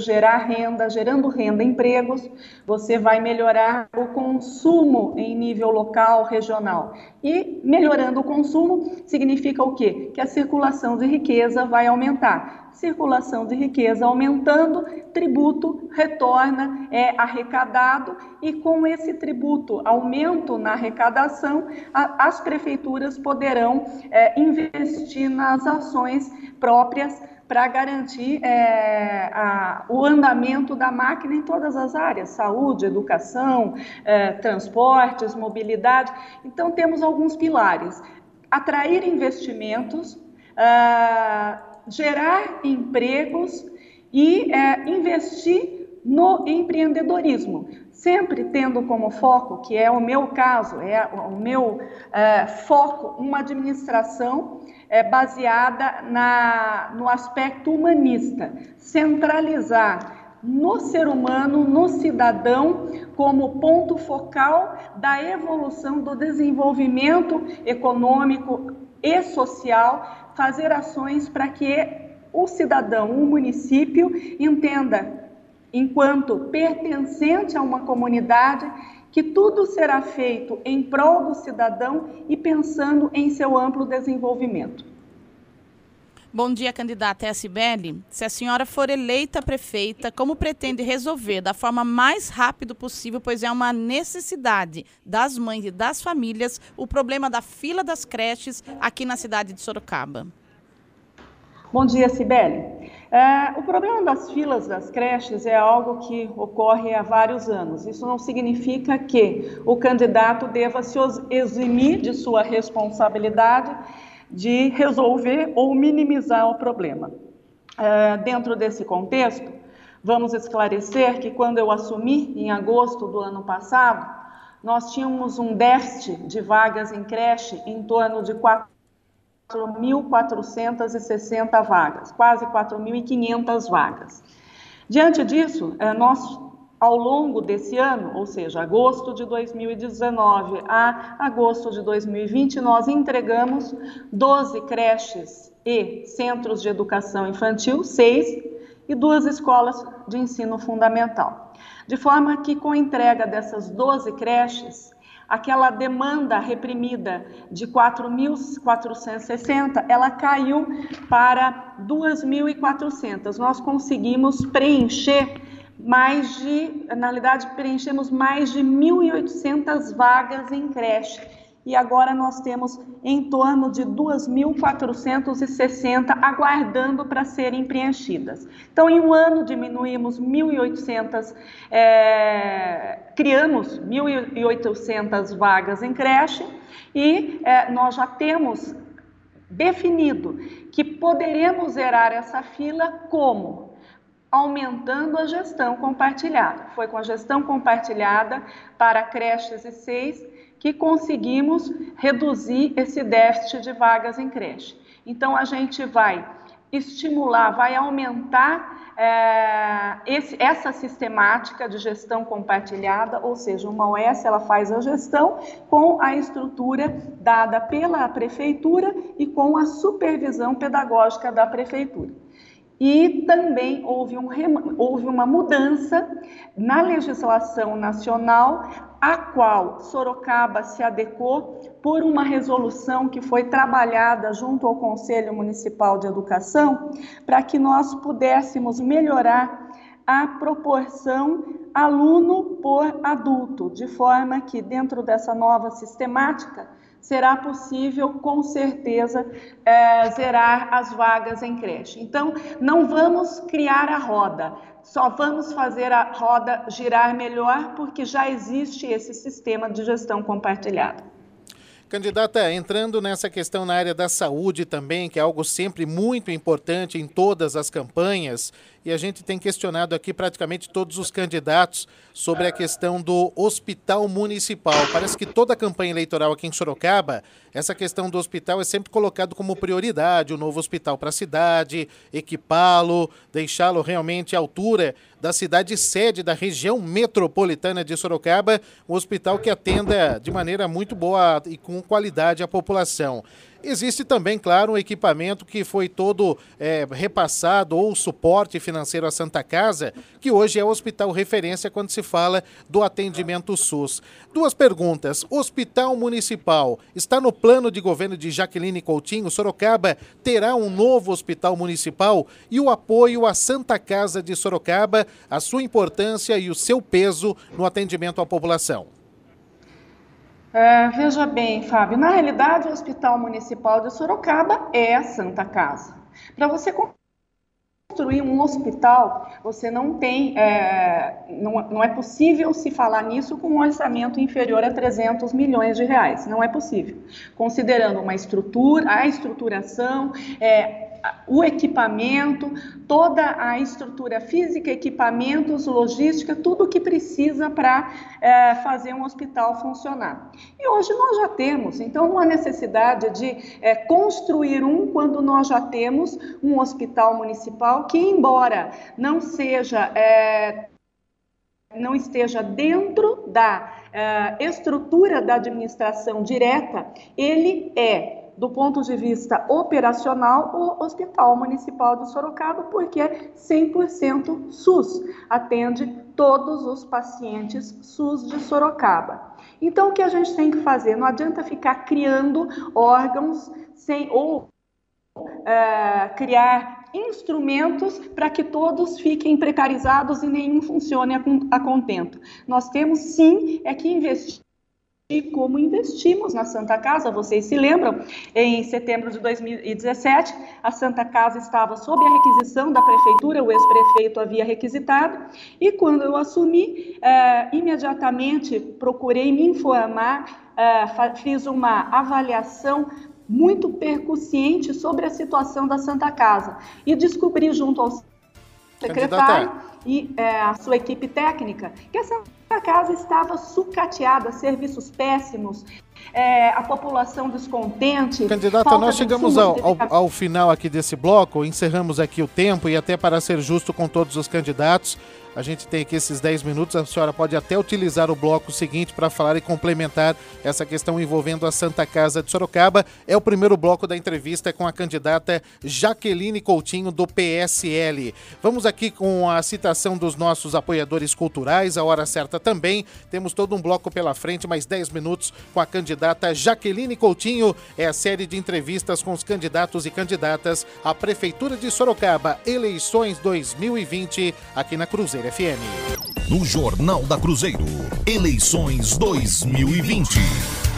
gerar renda, gerando renda, empregos, você vai melhorar o consumo em nível local, regional. E melhorando o consumo significa o quê? Que a circulação de riqueza vai aumentar. Circulação de riqueza aumentando, tributo retorna, é arrecadado, e com esse tributo, aumento na arrecadação, a, as prefeituras poderão é, investir nas ações próprias para garantir é, a, o andamento da máquina em todas as áreas, saúde, educação, é, transportes, mobilidade. Então, temos alguns pilares. Atrair investimentos, é, gerar empregos e é, investir no empreendedorismo, sempre tendo como foco, que é o meu caso, é o meu é, foco, uma administração é, baseada na, no aspecto humanista, centralizar no ser humano, no cidadão, como ponto focal da evolução do desenvolvimento econômico e social, fazer ações para que o cidadão, o município, entenda, enquanto pertencente a uma comunidade, que tudo será feito em prol do cidadão e pensando em seu amplo desenvolvimento. Bom dia, candidata SBL. Se a senhora for eleita prefeita, como pretende resolver da forma mais rápida possível, pois é uma necessidade das mães e das famílias, o problema da fila das creches aqui na cidade de Sorocaba? Bom dia, Sibeli. É, o problema das filas das creches é algo que ocorre há vários anos. Isso não significa que o candidato deva se eximir de sua responsabilidade de resolver ou minimizar o problema. É, dentro desse contexto, vamos esclarecer que quando eu assumi, em agosto do ano passado, nós tínhamos um déficit de vagas em creche em torno de 4 4.460 vagas, quase 4.500 vagas. Diante disso, eh, nós, ao longo desse ano, ou seja, agosto de 2019 a agosto de 2020, nós entregamos 12 creches e centros de educação infantil, seis, e duas escolas de ensino fundamental. De forma que, com a entrega dessas 12 creches, aquela demanda reprimida de 4.460, ela caiu para 2.400. Nós conseguimos preencher mais de, na realidade, preenchemos mais de 1.800 vagas em creche e agora nós temos em torno de 2.460 aguardando para serem preenchidas. Então, em um ano, diminuímos 1.800, é, criamos 1.800 vagas em creche e é, nós já temos definido que poderemos zerar essa fila como? aumentando a gestão compartilhada. Foi com a gestão compartilhada para creches e seis que conseguimos reduzir esse déficit de vagas em creche. Então, a gente vai estimular, vai aumentar é, esse, essa sistemática de gestão compartilhada, ou seja, uma OS ela faz a gestão com a estrutura dada pela prefeitura e com a supervisão pedagógica da prefeitura. E também houve, um, houve uma mudança na legislação nacional, a qual Sorocaba se adequou por uma resolução que foi trabalhada junto ao Conselho Municipal de Educação, para que nós pudéssemos melhorar a proporção aluno por adulto, de forma que, dentro dessa nova sistemática, será possível, com certeza, é, zerar as vagas em creche. Então, não vamos criar a roda, só vamos fazer a roda girar melhor porque já existe esse sistema de gestão compartilhada. Candidata, entrando nessa questão na área da saúde também, que é algo sempre muito importante em todas as campanhas, e a gente tem questionado aqui praticamente todos os candidatos sobre a questão do hospital municipal. Parece que toda a campanha eleitoral aqui em Sorocaba, essa questão do hospital é sempre colocado como prioridade, o um novo hospital para a cidade, equipá-lo, deixá-lo realmente à altura da cidade sede da região metropolitana de Sorocaba, um hospital que atenda de maneira muito boa e com qualidade a população. Existe também, claro, um equipamento que foi todo é, repassado ou suporte financeiro à Santa Casa, que hoje é o hospital referência quando se fala do atendimento SUS. Duas perguntas. Hospital Municipal está no plano de governo de Jaqueline Coutinho? Sorocaba terá um novo hospital municipal? E o apoio à Santa Casa de Sorocaba, a sua importância e o seu peso no atendimento à população? Uh, veja bem, Fábio, na realidade o Hospital Municipal de Sorocaba é a Santa Casa. Para você construir um hospital, você não tem, é, não, não, é possível se falar nisso com um orçamento inferior a 300 milhões de reais, não é possível. Considerando uma estrutura, a estruturação, é, o equipamento, toda a estrutura física, equipamentos, logística, tudo o que precisa para é, fazer um hospital funcionar. E hoje nós já temos, então, uma necessidade de é, construir um quando nós já temos um hospital municipal que, embora não seja. É, não esteja dentro da uh, estrutura da administração direta, ele é do ponto de vista operacional, o Hospital Municipal de Sorocaba, porque é 100% SUS, atende todos os pacientes SUS de Sorocaba. Então, o que a gente tem que fazer? Não adianta ficar criando órgãos sem ou é, criar instrumentos para que todos fiquem precarizados e nenhum funcione a, contento. Nós temos sim é que investir e como investimos na Santa Casa. Vocês se lembram? Em setembro de 2017, a Santa Casa estava sob a requisição da prefeitura, o ex-prefeito havia requisitado, e quando eu assumi, eh, imediatamente procurei me informar, eh, fiz uma avaliação muito percussiente sobre a situação da Santa Casa e descobri junto ao secretário e é, a sua equipe técnica que essa casa estava sucateada, serviços péssimos, é, a população descontente. Candidata, nós chegamos ao, ao, ao, final aqui desse bloco, encerramos aqui o tempo e até para ser justo com todos os candidatos, a gente tem aqui esses 10 minutos. A senhora pode até utilizar o bloco seguinte para falar e complementar essa questão envolvendo a Santa Casa de Sorocaba. É o primeiro bloco da entrevista com a candidata Jaqueline Coutinho, do PSL. Vamos aqui com a citação dos nossos apoiadores culturais, a hora certa também. Temos todo um bloco pela frente, mais 10 minutos com a candidata Jaqueline Coutinho. É a série de entrevistas com os candidatos e candidatas à Prefeitura de Sorocaba, eleições 2020, aqui na Cruzeiro FM. No Jornal da Cruzeiro, eleições 2020.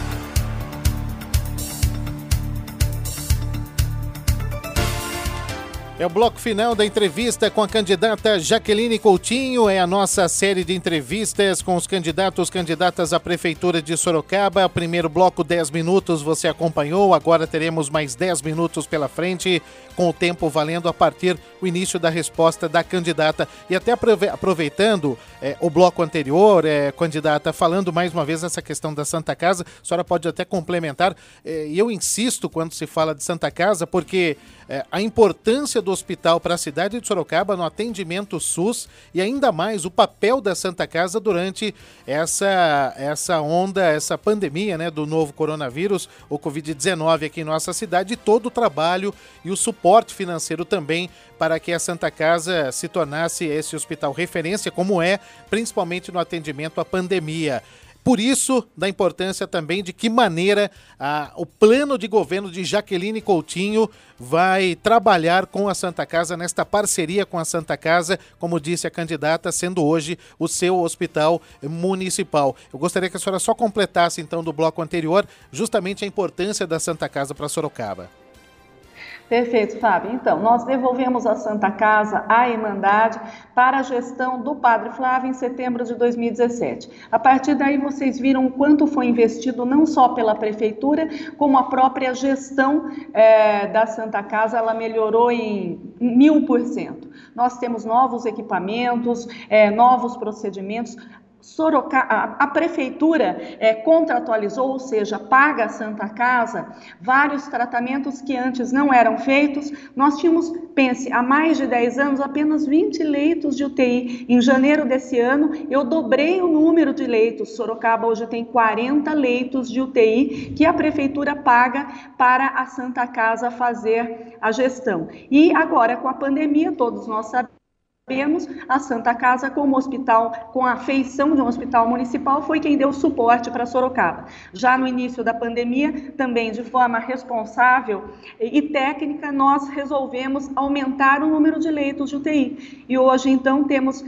É o bloco final da entrevista com a candidata Jaqueline Coutinho. É a nossa série de entrevistas com os candidatos candidatas à Prefeitura de Sorocaba. Primeiro bloco, 10 minutos, você acompanhou. Agora teremos mais 10 minutos pela frente, com o tempo valendo a partir do início da resposta da candidata. E até aproveitando é, o bloco anterior, é, candidata, falando mais uma vez nessa questão da Santa Casa, a senhora pode até complementar. É, e eu insisto quando se fala de Santa Casa, porque é, a importância do hospital para a cidade de Sorocaba no atendimento SUS e ainda mais o papel da Santa Casa durante essa, essa onda, essa pandemia né, do novo coronavírus, o Covid-19 aqui em nossa cidade, e todo o trabalho e o suporte financeiro também para que a Santa Casa se tornasse esse hospital referência, como é, principalmente no atendimento à pandemia. Por isso, da importância também de que maneira ah, o plano de governo de Jaqueline Coutinho vai trabalhar com a Santa Casa, nesta parceria com a Santa Casa, como disse a candidata, sendo hoje o seu hospital municipal. Eu gostaria que a senhora só completasse, então, do bloco anterior, justamente a importância da Santa Casa para Sorocaba. Perfeito, Fábio. Então, nós devolvemos a Santa Casa à Irmandade para a gestão do Padre Flávio em setembro de 2017. A partir daí, vocês viram quanto foi investido não só pela Prefeitura, como a própria gestão é, da Santa Casa, ela melhorou em mil por cento. Nós temos novos equipamentos, é, novos procedimentos, Sorocaba, a, prefeitura é, contratualizou, ou seja, paga a Santa Casa vários tratamentos que antes não eram feitos. Nós tínhamos, pense, há mais de 10 anos, apenas 20 leitos de UTI. Em janeiro desse ano, eu dobrei o número de leitos. Sorocaba hoje tem 40 leitos de UTI que a prefeitura paga para a Santa Casa fazer a gestão. E agora, com a pandemia, todos nós sabemos Sabemos, a Santa Casa, como hospital, com a feição de um hospital municipal, foi quem deu suporte para Sorocaba. Já no início da pandemia, também de forma responsável e técnica, nós resolvemos aumentar o número de leitos de UTI. E hoje, então, temos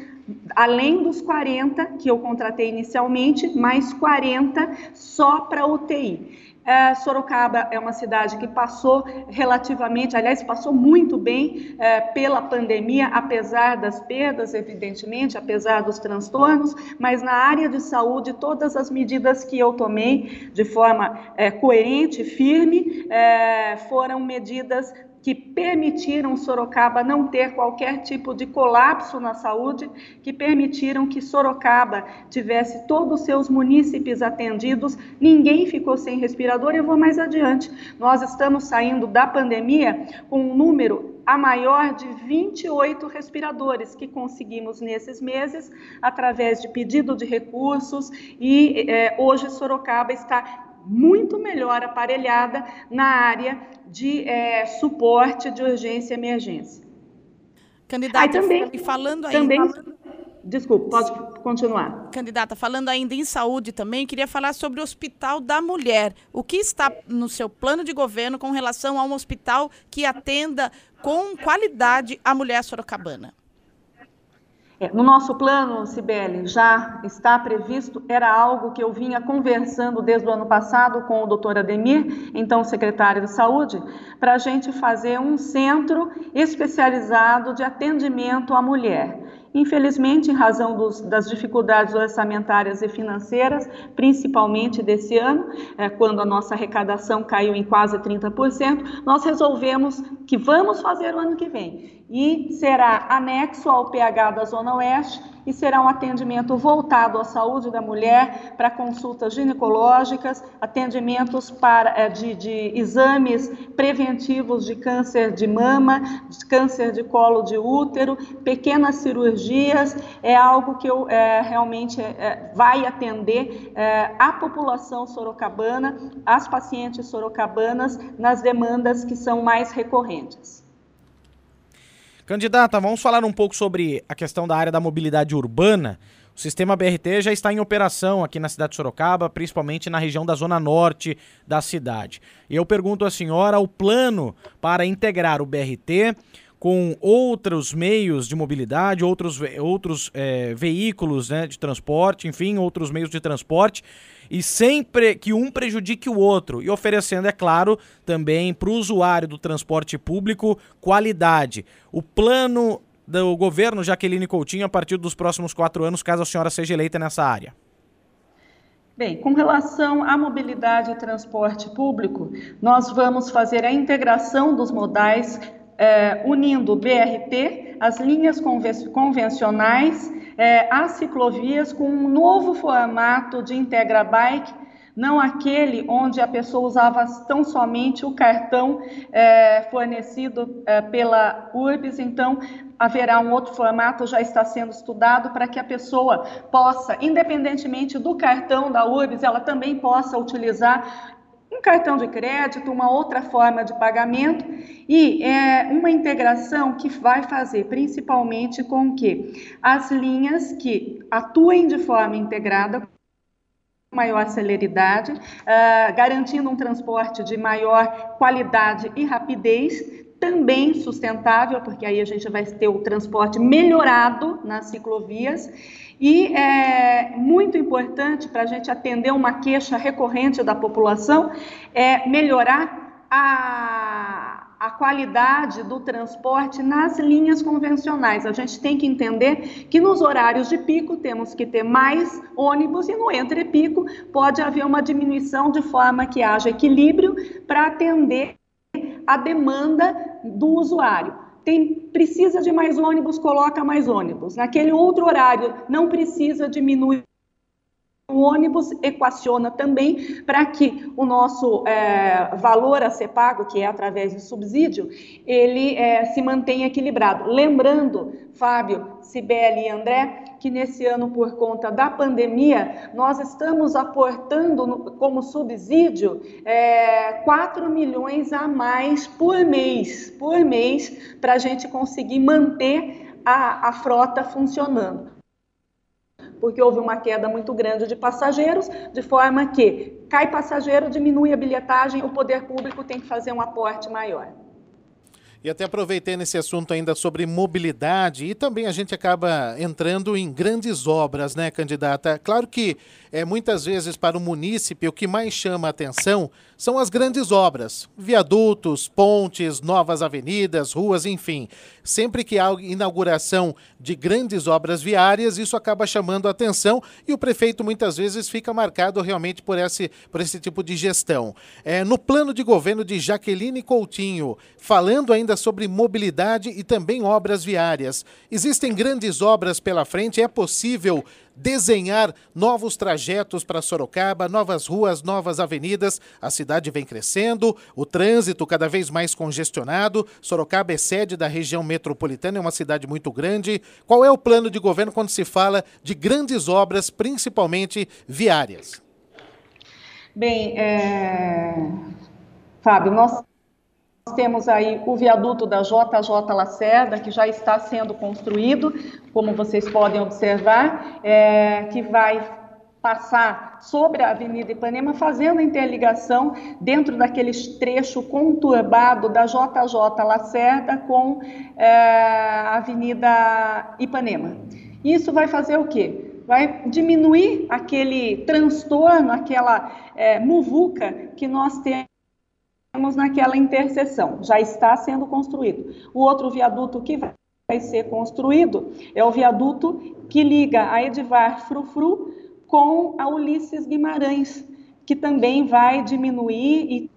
além dos 40 que eu contratei inicialmente, mais 40 só para UTI. É, Sorocaba é uma cidade que passou relativamente, aliás, passou muito bem é, pela pandemia, apesar das perdas, evidentemente, apesar dos transtornos, mas na área de saúde, todas as medidas que eu tomei de forma é, coerente, firme, é, foram medidas que permitiram Sorocaba não ter qualquer tipo de colapso na saúde, que permitiram que Sorocaba tivesse todos os seus munícipes atendidos, ninguém ficou sem respirador. Eu vou mais adiante. Nós estamos saindo da pandemia com um número a maior de 28 respiradores que conseguimos nesses meses através de pedido de recursos e é, hoje Sorocaba está muito melhor aparelhada na área de é, suporte de urgência e emergência. Candidata, também, e falando ainda... Também, desculpe, pode continuar. Candidata, falando ainda em saúde também, queria falar sobre o Hospital da Mulher. O que está no seu plano de governo com relação a um hospital que atenda com qualidade a mulher sorocabana? É, no nosso plano, Sibeli, já está previsto, era algo que eu vinha conversando desde o ano passado com o doutor Ademir, então secretário de Saúde, para a gente fazer um centro especializado de atendimento à mulher. Infelizmente, em razão dos, das dificuldades orçamentárias e financeiras, principalmente desse ano, é, quando a nossa arrecadação caiu em quase 30%, nós resolvemos que vamos fazer o ano que vem. E será anexo ao PH da Zona Oeste e será um atendimento voltado à saúde da mulher, para consultas ginecológicas, atendimentos para, é, de, de exames preventivos de câncer de mama, de câncer de colo de útero, pequenas cirurgias, é algo que eu, é, realmente é vai atender é, a população sorocabana, as pacientes sorocabanas, nas demandas que são mais recorrentes. Candidata, vamos falar um pouco sobre a questão da área da mobilidade urbana. O sistema BRT já está em operação aqui na cidade de Sorocaba, principalmente na região da zona norte da cidade. E eu pergunto à senhora o plano para integrar o BRT com outros meios de mobilidade, outros, outros é, veículos né, de transporte, enfim, outros meios de transporte, e sempre que um prejudique o outro, e oferecendo, é claro, também para o usuário do transporte público qualidade. O plano do governo Jaqueline Coutinho a partir dos próximos quatro anos, caso a senhora seja eleita nessa área? Bem, com relação à mobilidade e transporte público, nós vamos fazer a integração dos modais, eh, unindo o BRT, as linhas convencionais, eh, as ciclovias, com um novo formato de Integra Bike, não aquele onde a pessoa usava tão somente o cartão é, fornecido é, pela URBS, então haverá um outro formato, já está sendo estudado, para que a pessoa possa, independentemente do cartão da URBS, ela também possa utilizar um cartão de crédito, uma outra forma de pagamento e é uma integração que vai fazer principalmente com que as linhas que atuem de forma integrada maior celeridade, uh, garantindo um transporte de maior qualidade e rapidez, também sustentável, porque aí a gente vai ter o transporte melhorado nas ciclovias. E é muito importante para a gente atender uma queixa recorrente da população é melhorar a a qualidade do transporte nas linhas convencionais. A gente tem que entender que nos horários de pico temos que ter mais ônibus e no entre-pico pode haver uma diminuição de forma que haja equilíbrio para atender a demanda do usuário. Tem, precisa de mais ônibus, coloca mais ônibus. Naquele outro horário, não precisa diminuir o ônibus equaciona também para que o nosso é, valor a ser pago, que é através de subsídio, ele é, se mantenha equilibrado. Lembrando, Fábio, Cibele e André, que nesse ano, por conta da pandemia, nós estamos aportando como subsídio é, 4 milhões a mais por mês, por mês, para a gente conseguir manter a, a frota funcionando porque houve uma queda muito grande de passageiros, de forma que cai passageiro, diminui a bilhetagem, o poder público tem que fazer um aporte maior. E até aproveitei nesse assunto ainda sobre mobilidade e também a gente acaba entrando em grandes obras, né, candidata? Claro que é, muitas vezes para o munícipe o que mais chama a atenção são as grandes obras, viadutos, pontes, novas avenidas, ruas, enfim. Sempre que há inauguração de grandes obras viárias, isso acaba chamando a atenção e o prefeito muitas vezes fica marcado realmente por esse, por esse tipo de gestão. É, no plano de governo de Jaqueline Coutinho, falando ainda sobre mobilidade e também obras viárias, existem grandes obras pela frente, é possível desenhar novos trajetos para Sorocaba, novas ruas, novas avenidas. A cidade vem crescendo, o trânsito cada vez mais congestionado. Sorocaba é sede da região metropolitana, é uma cidade muito grande. Qual é o plano de governo quando se fala de grandes obras, principalmente viárias? Bem, é... Fábio, nós temos aí o viaduto da JJ Lacerda, que já está sendo construído, como vocês podem observar, é, que vai passar sobre a Avenida Ipanema, fazendo interligação dentro daquele trecho conturbado da JJ Lacerda com é, a Avenida Ipanema. Isso vai fazer o quê? Vai diminuir aquele transtorno, aquela é, muvuca que nós temos naquela interseção, já está sendo construído. O outro viaduto que vai ser construído é o viaduto que liga a Edivar Frufru com a Ulisses Guimarães, que também vai diminuir e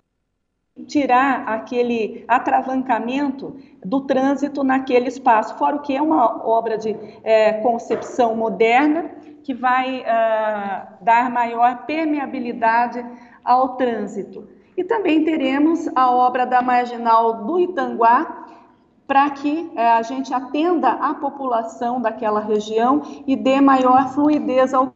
tirar aquele atravancamento do trânsito naquele espaço, fora o que é uma obra de é, concepção moderna que vai uh, dar maior permeabilidade ao trânsito. E também teremos a obra da Marginal do Itanguá, para que é, a gente atenda a população daquela região e dê maior fluidez ao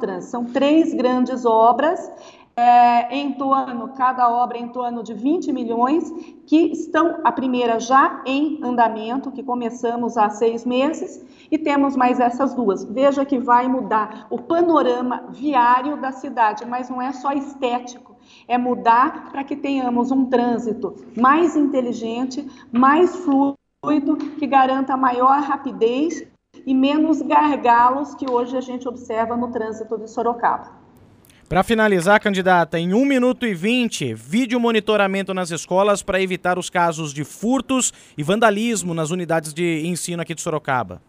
trânsito. São três grandes obras, é, em torno, cada obra em torno de 20 milhões, que estão, a primeira já em andamento, que começamos há seis meses, e temos mais essas duas. Veja que vai mudar o panorama viário da cidade, mas não é só estético, É mudar para que tenhamos um trânsito mais inteligente, mais fluido, que garanta maior rapidez e menos gargalos que hoje a gente observa no trânsito de Sorocaba. Para finalizar, candidata, em 1 minuto e 20, vídeo monitoramento nas escolas para evitar os casos de furtos e vandalismo nas unidades de ensino aqui de Sorocaba.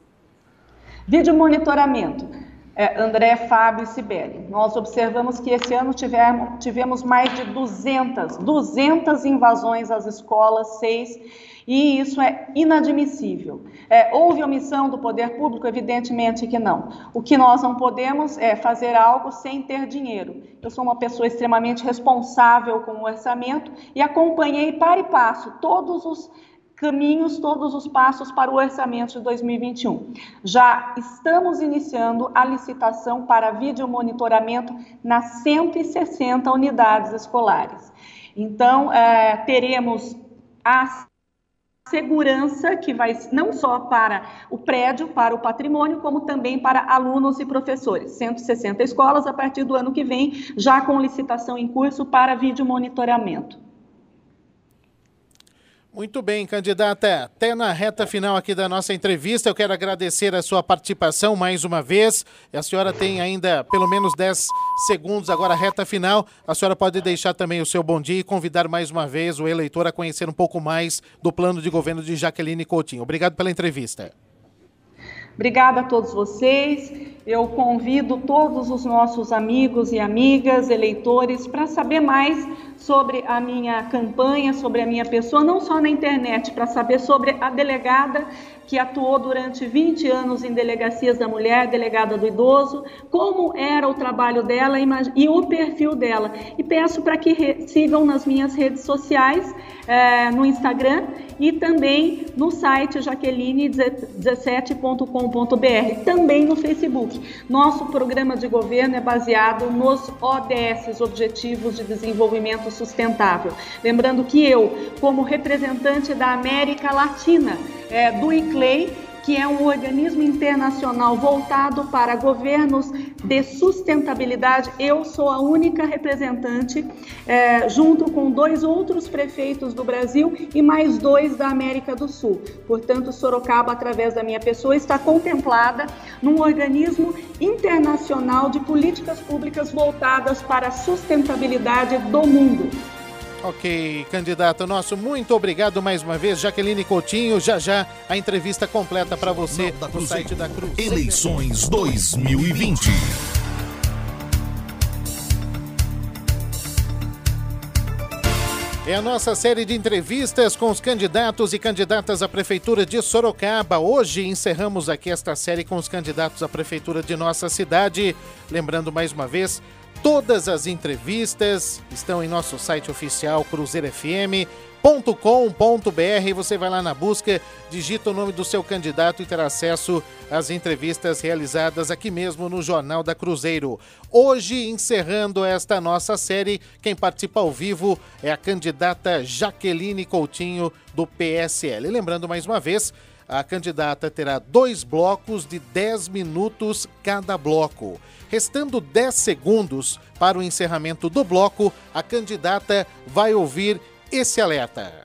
Vídeo monitoramento. É, André, Fábio e Sibeli. Nós observamos que esse ano tivemos, tivemos mais de 200, 200 invasões às escolas, seis e isso é inadmissível. É, houve omissão do poder público? Evidentemente que não. O que nós não podemos é fazer algo sem ter dinheiro. Eu sou uma pessoa extremamente responsável com o orçamento e acompanhei para e passo todos os caminhos, todos os passos para o orçamento de 2021. Já estamos iniciando a licitação para vídeo monitoramento nas 160 unidades escolares. Então, é, teremos a segurança que vai não só para o prédio, para o patrimônio, como também para alunos e professores. 160 escolas a partir do ano que vem, já com licitação em curso para vídeo monitoramento. Muito bem, candidata. Até na reta final aqui da nossa entrevista, eu quero agradecer a sua participação mais uma vez. A senhora tem ainda pelo menos 10 segundos agora, reta final. A senhora pode deixar também o seu bom dia e convidar mais uma vez o eleitor a conhecer um pouco mais do plano de governo de Jaqueline Coutinho. Obrigado pela entrevista. Obrigada a todos vocês. Eu convido todos os nossos amigos e amigas, eleitores, para saber mais sobre a minha campanha, sobre a minha pessoa, não só na internet, para saber sobre a delegada que atuou durante 20 anos em delegacias da mulher, delegada do idoso, como era o trabalho dela e o perfil dela. E peço para que sigam nas minhas redes sociais, é, no Instagram e também no site jaqueline17.com.br, também no Facebook. Nosso programa de governo é baseado nos ODS, Objetivos de Desenvolvimento Sustentável. Lembrando que eu, como representante da América Latina, é, do ICLEI, que é um organismo internacional voltado para governos de sustentabilidade. Eu sou a única representante, é, junto com dois outros prefeitos do Brasil e mais dois da América do Sul. Portanto, Sorocaba, através da minha pessoa, está contemplada num organismo internacional de políticas públicas voltadas para a sustentabilidade do mundo. Ok, candidato nosso, muito obrigado mais uma vez, Jaqueline Coutinho. Já já a entrevista completa para você no site da Cruz. Eleições 2020. É a nossa série de entrevistas com os candidatos e candidatas à Prefeitura de Sorocaba. Hoje encerramos aqui esta série com os candidatos à Prefeitura de nossa cidade. Lembrando mais uma vez, Todas as entrevistas estão em nosso site oficial cruzeirofm.com.br. Você vai lá na busca, digita o nome do seu candidato e terá acesso às entrevistas realizadas aqui mesmo no Jornal da Cruzeiro. Hoje, encerrando esta nossa série, quem participa ao vivo é a candidata Jaqueline Coutinho, do PSL. lembrando mais uma vez, a candidata terá dois blocos de 10 minutos cada bloco. Restando 10 segundos para o encerramento do bloco, a candidata vai ouvir esse alerta.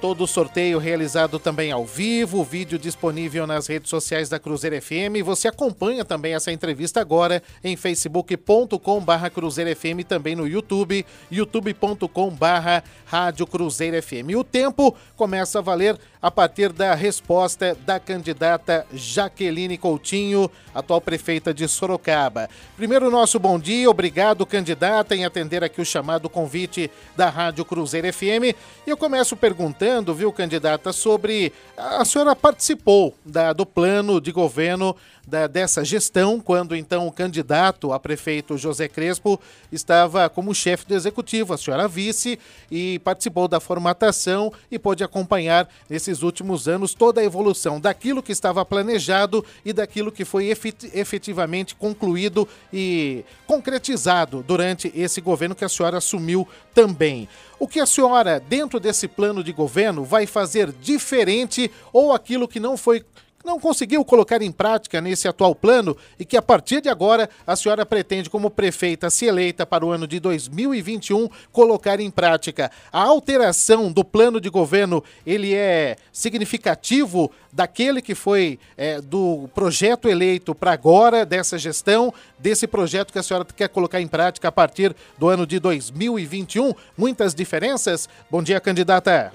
Todo o sorteio realizado também ao vivo, vídeo disponível nas redes sociais da Cruzeiro FM. Você acompanha também essa entrevista agora em facebook.com barra Cruzeiro FM, também no YouTube, youtube.com barra Rádio Cruzeiro FM. E o tempo começa a valer a partir da resposta da candidata Jaqueline Coutinho, atual prefeita de Sorocaba. Primeiro, nosso bom dia, obrigado, candidata, em atender aqui o chamado convite da Rádio Cruzeiro FM. E eu começo perguntando, viu, candidata, sobre. A senhora participou da, do plano de governo da, dessa gestão, quando então o candidato a prefeito José Crespo estava como chefe do executivo, a senhora vice, e participou da formatação e pôde acompanhar nesses últimos anos toda a evolução daquilo que estava planejado e daquilo que foi efetivamente concluído e concretizado durante esse governo que a senhora assumiu também. O que a senhora, dentro desse plano de governo, vai fazer diferente ou aquilo que não foi não conseguiu colocar em prática nesse atual plano e que a partir de agora a senhora pretende, como prefeita, se eleita para o ano de 2021, colocar em prática. A alteração do plano de governo ele é significativo daquele que foi é, do projeto eleito para agora dessa gestão, desse projeto que a senhora quer colocar em prática a partir do ano de 2021. Muitas diferenças. Bom dia, candidata.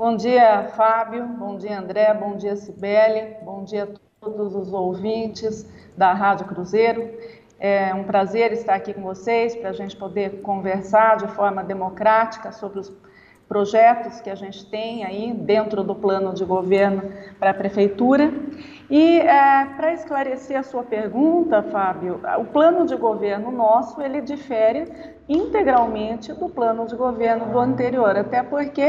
Bom dia, Fábio. Bom dia, André. Bom dia, Cibele. Bom dia a todos os ouvintes da Rádio Cruzeiro. É um prazer estar aqui com vocês para a gente poder conversar de forma democrática sobre os projetos que a gente tem aí dentro do plano de governo para a prefeitura. E é, para esclarecer a sua pergunta, Fábio, o plano de governo nosso ele difere integralmente do plano de governo do anterior, até porque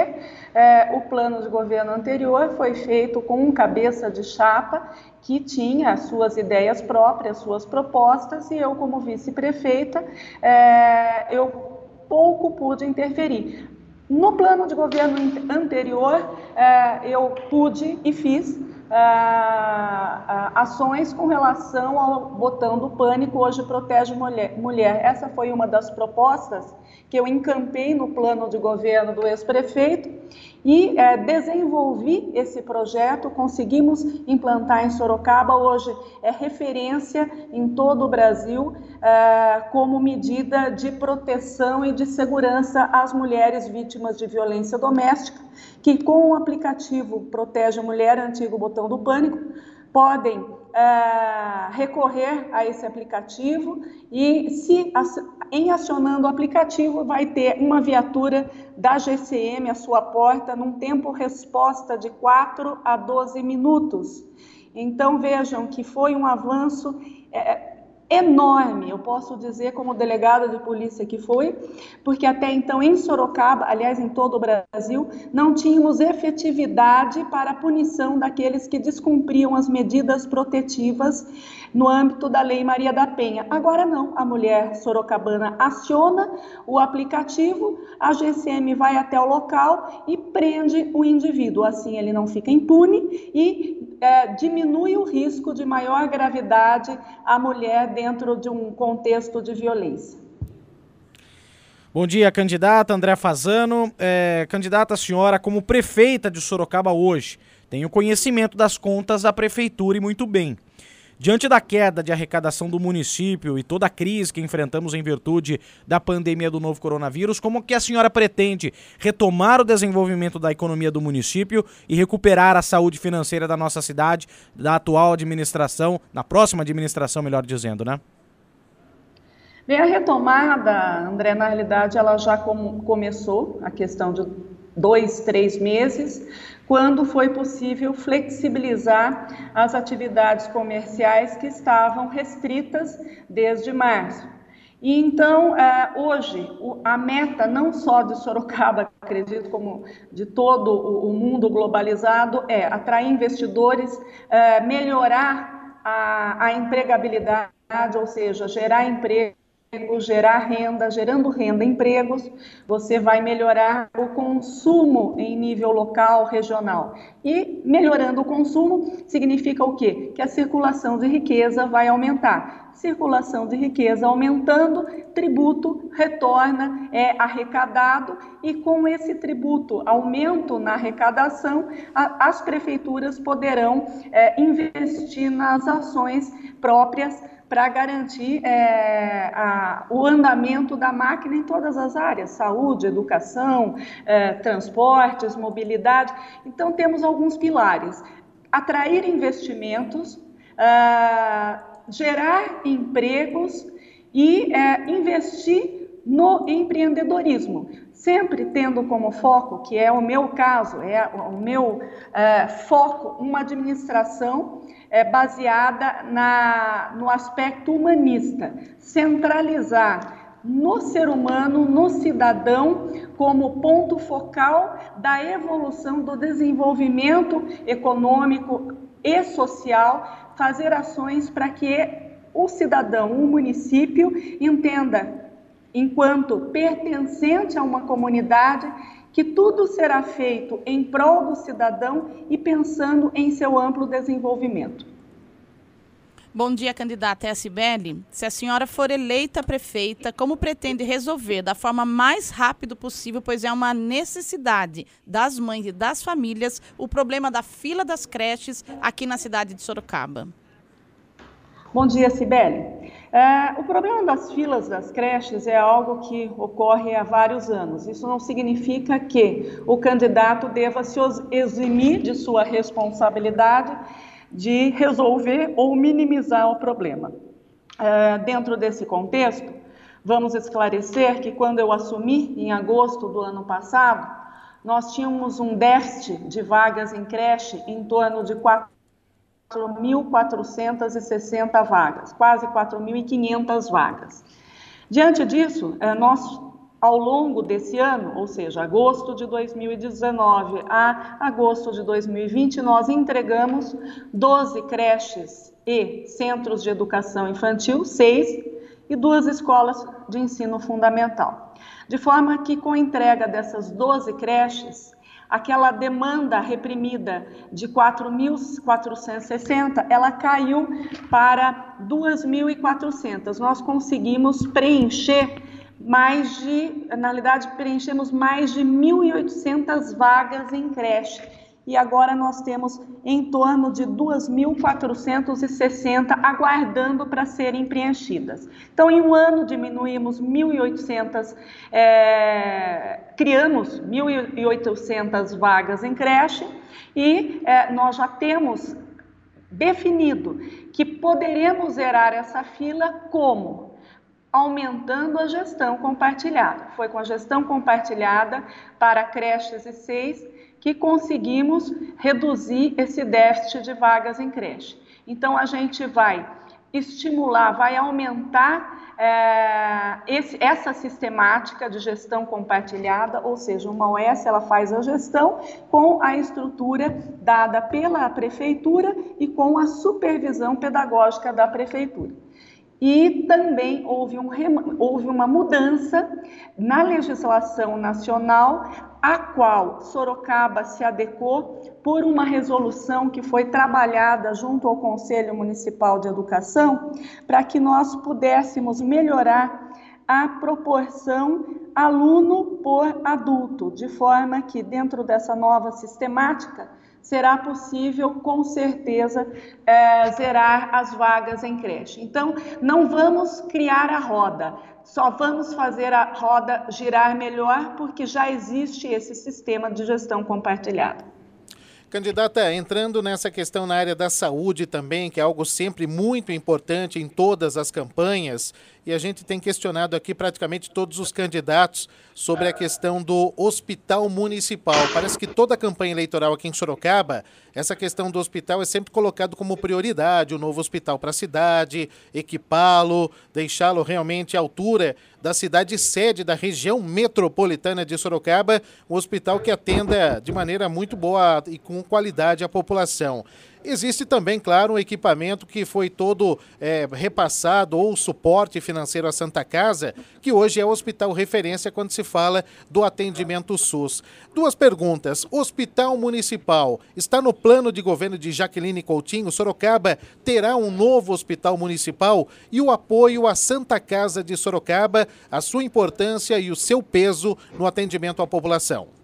é, o plano de governo anterior foi feito com um cabeça de chapa que tinha as suas ideias próprias, suas propostas, e eu, como vice-prefeita, é, eu pouco pude interferir. No plano de governo anterior, é, eu pude e fiz é, é, ações com relação ao botão do pânico hoje protege mulher, mulher. Essa foi uma das propostas que eu encampei no plano de governo do ex-prefeito e é, desenvolvi esse projeto, conseguimos implantar em Sorocaba, hoje é referência em todo o Brasil é, como medida de proteção e de segurança às mulheres vítimas de violência doméstica, que com o aplicativo Protege a Mulher, antigo botão do pânico, podem é, recorrer a esse aplicativo e, se em acionando o aplicativo, vai ter uma viatura da GCM à sua porta num tempo resposta de 4 a 12 minutos. Então vejam que foi um avanço. É, enorme, eu posso dizer como delegada de polícia que foi, porque até então em Sorocaba, aliás em todo o Brasil, não tínhamos efetividade para a punição daqueles que descumpriam as medidas protetivas no âmbito da Lei Maria da Penha. Agora não, a mulher sorocabana aciona o aplicativo, a GCM vai até o local e prende o indivíduo. Assim ele não fica impune e é, diminui o risco de maior gravidade à mulher dentro de um contexto de violência. Bom dia, candidata André Fazano. É, candidata, a senhora, como prefeita de Sorocaba hoje, tem o conhecimento das contas da prefeitura e muito bem. Diante da queda de arrecadação do município e toda a crise que enfrentamos em virtude da pandemia do novo coronavírus, como que a senhora pretende retomar o desenvolvimento da economia do município e recuperar a saúde financeira da nossa cidade, da atual administração, na próxima administração, melhor dizendo, né? Bem, a retomada, André, na realidade, ela já com, começou, a questão de dois, três meses, quando foi possível flexibilizar as atividades comerciais que estavam restritas desde março. E então, é, hoje, a meta não só de Sorocaba, acredito, como de todo o mundo globalizado, é atrair investidores, é, melhorar a, a empregabilidade, ou seja, gerar emprego gerar renda, gerando renda, empregos, você vai melhorar o consumo em nível local, regional. E melhorando o consumo significa o quê? Que a circulação de riqueza vai aumentar. Circulação de riqueza aumentando, tributo retorna, é arrecadado, e com esse tributo, aumento na arrecadação, a, as prefeituras poderão é, investir nas ações próprias para garantir é, a, o andamento da máquina em todas as áreas, saúde, educação, é, transportes, mobilidade. Então, temos alguns pilares. Atrair investimentos, é, gerar empregos e é, investir no empreendedorismo, sempre tendo como foco, que é o meu caso, é o meu é, foco, uma administração é, baseada na, no aspecto humanista, centralizar no ser humano, no cidadão, como ponto focal da evolução do desenvolvimento econômico e social, fazer ações para que o cidadão, o município, entenda, enquanto pertencente a uma comunidade, que tudo será feito em prol do cidadão e pensando em seu amplo desenvolvimento. Bom dia, candidata SBL. Se a senhora for eleita prefeita, como pretende resolver da forma mais rápida possível, pois é uma necessidade das mães e das famílias, o problema da fila das creches aqui na cidade de Sorocaba? Bom dia, Sibeli. É, o problema das filas das creches é algo que ocorre há vários anos. Isso não significa que o candidato deva se eximir de sua responsabilidade de resolver ou minimizar o problema. É, dentro desse contexto, vamos esclarecer que quando eu assumi, em agosto do ano passado, nós tínhamos um déficit de vagas em creche em torno de 4.460 vagas, quase 4.500 vagas. Diante disso, é, nós ao longo desse ano, ou seja, agosto de 2019 a agosto de 2020, nós entregamos 12 creches e centros de educação infantil, seis, e duas escolas de ensino fundamental. De forma que, com a entrega dessas 12 creches, aquela demanda reprimida de 4.460, ela caiu para 2.400. Nós conseguimos preencher mais de, na realidade, preenchemos mais de 1.800 vagas em creche e agora nós temos em torno de 2.460 aguardando para serem preenchidas. Então, em um ano diminuímos 1.800, é, criamos 1.800 vagas em creche e é, nós já temos definido que poderemos zerar essa fila como aumentando a gestão compartilhada. Foi com a gestão compartilhada para creches e seis que conseguimos reduzir esse déficit de vagas em creche. Então, a gente vai estimular, vai aumentar é, esse, essa sistemática de gestão compartilhada, ou seja, uma OS ela faz a gestão com a estrutura dada pela prefeitura e com a supervisão pedagógica da prefeitura. E também houve, um, houve uma mudança na legislação nacional, a qual Sorocaba se adequou por uma resolução que foi trabalhada junto ao Conselho Municipal de Educação, para que nós pudéssemos melhorar a proporção aluno por adulto, de forma que, dentro dessa nova sistemática, será possível, com certeza, é, zerar as vagas em creche. Então, não vamos criar a roda, só vamos fazer a roda girar melhor, porque já existe esse sistema de gestão compartilhada. Candidata, entrando nessa questão na área da saúde também, que é algo sempre muito importante em todas as campanhas, e a gente tem questionado aqui praticamente todos os candidatos sobre a questão do hospital municipal. Parece que toda a campanha eleitoral aqui em Sorocaba, essa questão do hospital é sempre colocado como prioridade, o um novo hospital para a cidade, equipá-lo, deixá-lo realmente à altura da cidade sede da região metropolitana de Sorocaba, um hospital que atenda de maneira muito boa e com qualidade a população. Existe também, claro, um equipamento que foi todo é, repassado ou suporte financeiro à Santa Casa, que hoje é o hospital referência quando se fala do atendimento SUS. Duas perguntas. Hospital Municipal está no plano de governo de Jaqueline Coutinho? Sorocaba terá um novo hospital municipal? E o apoio à Santa Casa de Sorocaba, a sua importância e o seu peso no atendimento à população?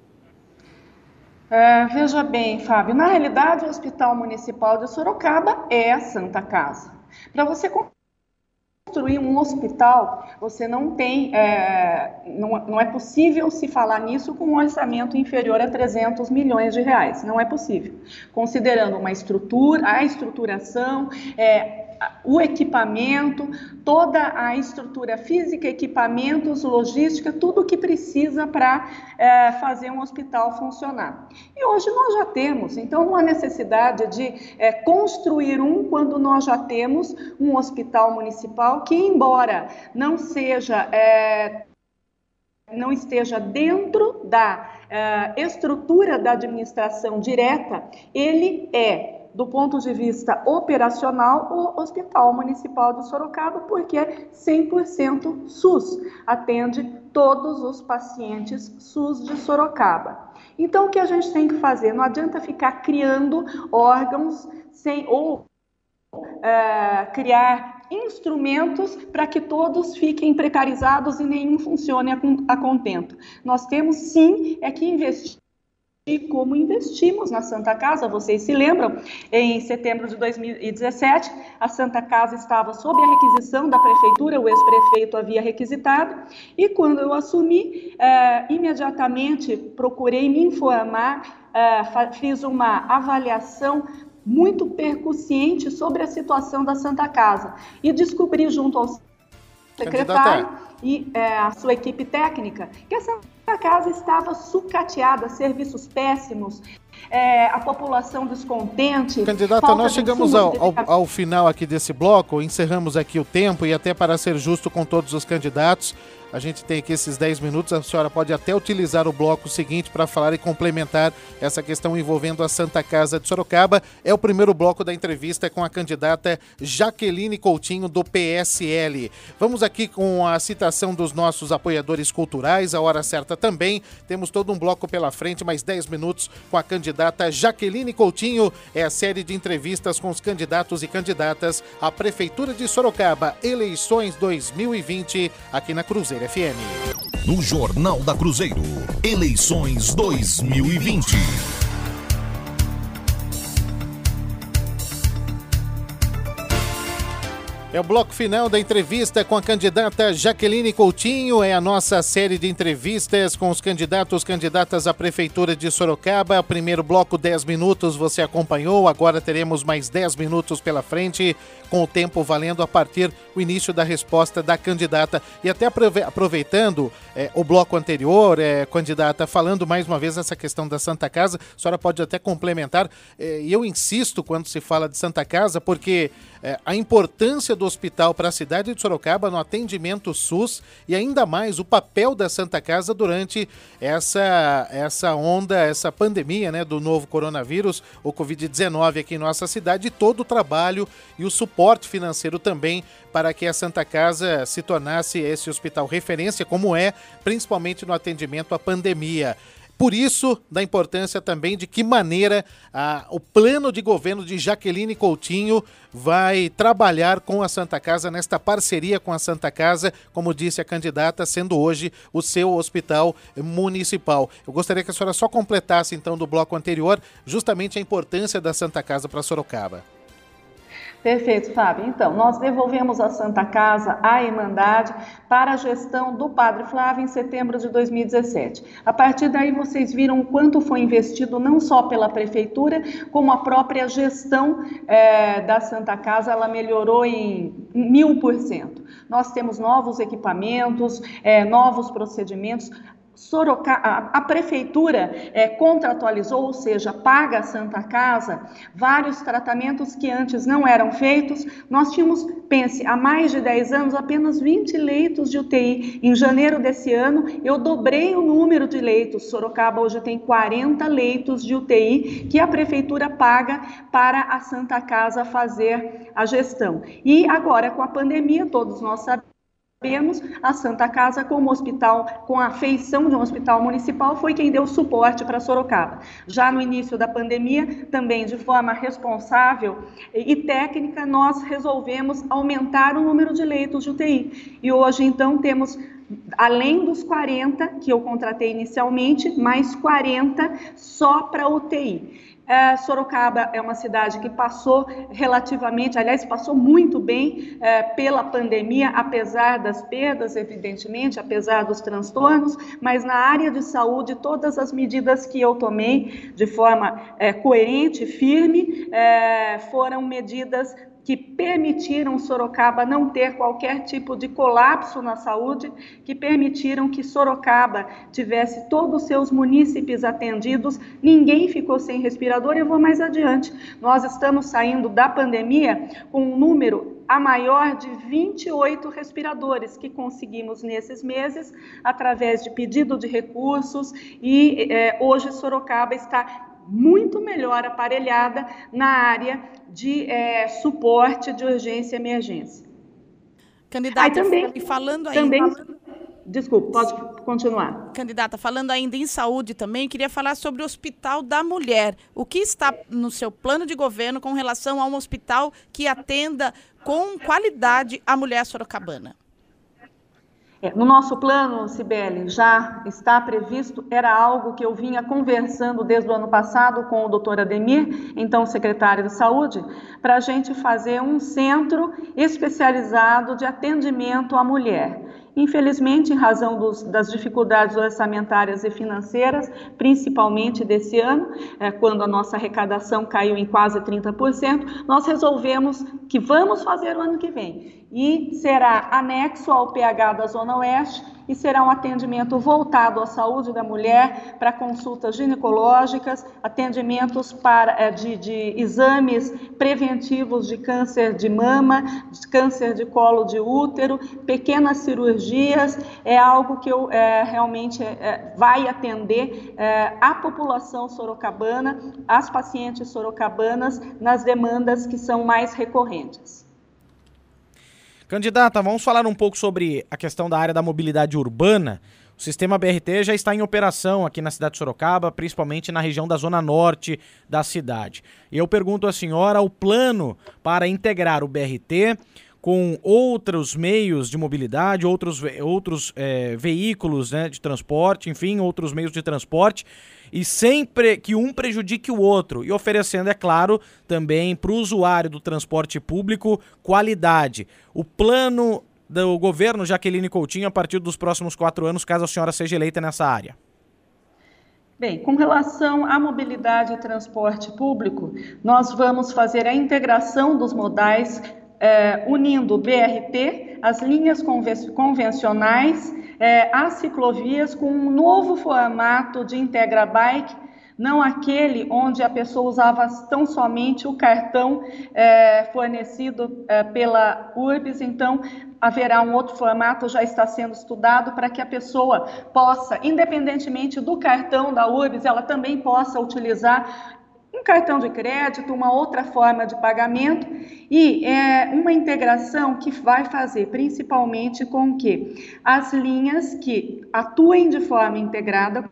Uh, veja bem, Fábio, na realidade o Hospital Municipal de Sorocaba é a Santa Casa. Para você construir um hospital, você não tem, é, não, não, é possível se falar nisso com um orçamento inferior a 300 milhões de reais, não é possível. Considerando uma estrutura, a estruturação, é, o equipamento, toda a estrutura física, equipamentos, logística, tudo o que precisa para é, fazer um hospital funcionar. E hoje nós já temos, então há necessidade de é, construir um quando nós já temos um hospital municipal que, embora não seja é, não esteja dentro da uh, estrutura da administração direta, ele é do ponto de vista operacional, o Hospital Municipal de Sorocaba, porque é 100% SUS, atende todos os pacientes SUS de Sorocaba. Então, o que a gente tem que fazer? Não adianta ficar criando órgãos sem ou é, criar instrumentos para que todos fiquem precarizados e nenhum funcione a, contento. Nós temos sim é que investir e como investimos na Santa Casa. Vocês se lembram? Em setembro de 2017, a Santa Casa estava sob a requisição da prefeitura, o ex-prefeito havia requisitado, e quando eu assumi, eh, imediatamente procurei me informar, eh, fiz uma avaliação muito percussiente sobre a situação da Santa Casa e descobri junto ao secretário e é, a sua equipe técnica que a Santa Casa estava sucateada, serviços péssimos, é, a população descontente. Candidata, nós chegamos ao, ao, ao, final aqui desse bloco, encerramos aqui o tempo e até para ser justo com todos os candidatos, a gente tem aqui esses 10 minutos. A senhora pode até utilizar o bloco seguinte para falar e complementar essa questão envolvendo a Santa Casa de Sorocaba. É o primeiro bloco da entrevista com a candidata Jaqueline Coutinho, do PSL. Vamos aqui com a citação dos nossos apoiadores culturais, a hora certa também. Temos todo um bloco pela frente, mais 10 minutos com a candidata Jaqueline Coutinho. É a série de entrevistas com os candidatos e candidatas à Prefeitura de Sorocaba, eleições 2020, aqui na Cruzeiro. Cruzeiro FM. No Jornal da Cruzeiro, eleições 2020. É o bloco final da entrevista com a candidata Jaqueline Coutinho. É a nossa série de entrevistas com os candidatos candidatas à Prefeitura de Sorocaba. Primeiro bloco, 10 minutos, você acompanhou. Agora teremos mais 10 minutos pela frente, com o tempo valendo a partir do início da resposta da candidata. E até aproveitando é, o bloco anterior, é, candidata, falando mais uma vez essa questão da Santa Casa, a senhora pode até complementar. É, e eu insisto quando se fala de Santa Casa, porque é, a importância do hospital para a cidade de Sorocaba no atendimento SUS e ainda mais o papel da Santa Casa durante essa, essa onda, essa pandemia né, do novo coronavírus, o Covid-19 aqui em nossa cidade, e todo o trabalho e o suporte financeiro também para que a Santa Casa se tornasse esse hospital referência, como é, principalmente no atendimento à pandemia. Por isso, da importância também de que maneira ah, o plano de governo de Jaqueline Coutinho vai trabalhar com a Santa Casa nesta parceria com a Santa Casa, como disse a candidata, sendo hoje o seu hospital municipal. Eu gostaria que a senhora só completasse então do bloco anterior justamente a importância da Santa Casa para Sorocaba. Perfeito, Fábio. Então, nós devolvemos a Santa Casa à Irmandade para a gestão do Padre Flávio em setembro de 2017. A partir daí, vocês viram quanto foi investido não só pela Prefeitura, como a própria gestão é, da Santa Casa, ela melhorou em mil por cento. Nós temos novos equipamentos, é, novos procedimentos, Sorocaba, a, prefeitura é, contratualizou, ou seja, paga a Santa Casa vários tratamentos que antes não eram feitos. Nós tínhamos, pense, há mais de 10 anos, apenas 20 leitos de UTI. Em janeiro desse ano, eu dobrei o número de leitos. Sorocaba hoje tem 40 leitos de UTI que a prefeitura paga para a Santa Casa fazer a gestão. E agora, com a pandemia, todos nós sabemos Sabemos, a Santa Casa, como hospital, com a feição de um hospital municipal, foi quem deu suporte para Sorocaba. Já no início da pandemia, também de forma responsável e técnica, nós resolvemos aumentar o número de leitos de UTI. E hoje, então, temos além dos 40 que eu contratei inicialmente, mais 40 só para UTI. É, Sorocaba é uma cidade que passou relativamente, aliás, passou muito bem é, pela pandemia, apesar das perdas, evidentemente, apesar dos transtornos, mas na área de saúde, todas as medidas que eu tomei de forma é, coerente, firme, foram medidas que permitiram Sorocaba não ter qualquer tipo de colapso na saúde, que permitiram que Sorocaba tivesse todos os seus munícipes atendidos, ninguém ficou sem respirador. Eu vou mais adiante. Nós estamos saindo da pandemia com um número a maior de 28 respiradores que conseguimos nesses meses através de pedido de recursos e eh, hoje Sorocaba está muito melhor aparelhada na área de é, suporte de urgência e emergência. Candidata, também, e falando ainda... Também, desculpe, pode continuar. Candidata, falando ainda em saúde também, queria falar sobre o Hospital da Mulher. O que está no seu plano de governo com relação a um hospital que atenda com qualidade a mulher sorocabana? É, no nosso plano, Sibeli, já está previsto, era algo que eu vinha conversando desde o ano passado com o doutor Ademir, então secretário de Saúde, para a gente fazer um centro especializado de atendimento à mulher. Infelizmente, em razão dos, das dificuldades orçamentárias e financeiras, principalmente desse ano, é, quando a nossa arrecadação caiu em quase 30%, nós resolvemos que vamos fazer o ano que vem. E será anexo ao PH da Zona Oeste e será um atendimento voltado à saúde da mulher, para consultas ginecológicas, atendimentos para, é, de, de exames preventivos de câncer de mama, de câncer de colo de útero, pequenas cirurgias, é algo que eu, é, realmente é vai atender é, a população sorocabana, as pacientes sorocabanas, nas demandas que são mais recorrentes. Candidata, vamos falar um pouco sobre a questão da área da mobilidade urbana. O sistema BRT já está em operação aqui na cidade de Sorocaba, principalmente na região da zona norte da cidade. E eu pergunto à senhora o plano para integrar o BRT com outros meios de mobilidade, outros, outros é, veículos né, de transporte, enfim, outros meios de transporte e sempre que um prejudique o outro e oferecendo, é claro, também para o usuário do transporte público qualidade. O plano do governo Jaqueline Coutinho a partir dos próximos quatro anos, caso a senhora seja eleita nessa área. Bem, com relação à mobilidade e transporte público, nós vamos fazer a integração dos modais é, unindo o BRT, as linhas convencionais, é, as ciclovias com um novo formato de Integra Bike, não aquele onde a pessoa usava tão somente o cartão é, fornecido é, pela URBS, então haverá um outro formato, já está sendo estudado, para que a pessoa possa, independentemente do cartão da URBS, ela também possa utilizar um cartão de crédito, uma outra forma de pagamento e é, uma integração que vai fazer principalmente com que as linhas que atuem de forma integrada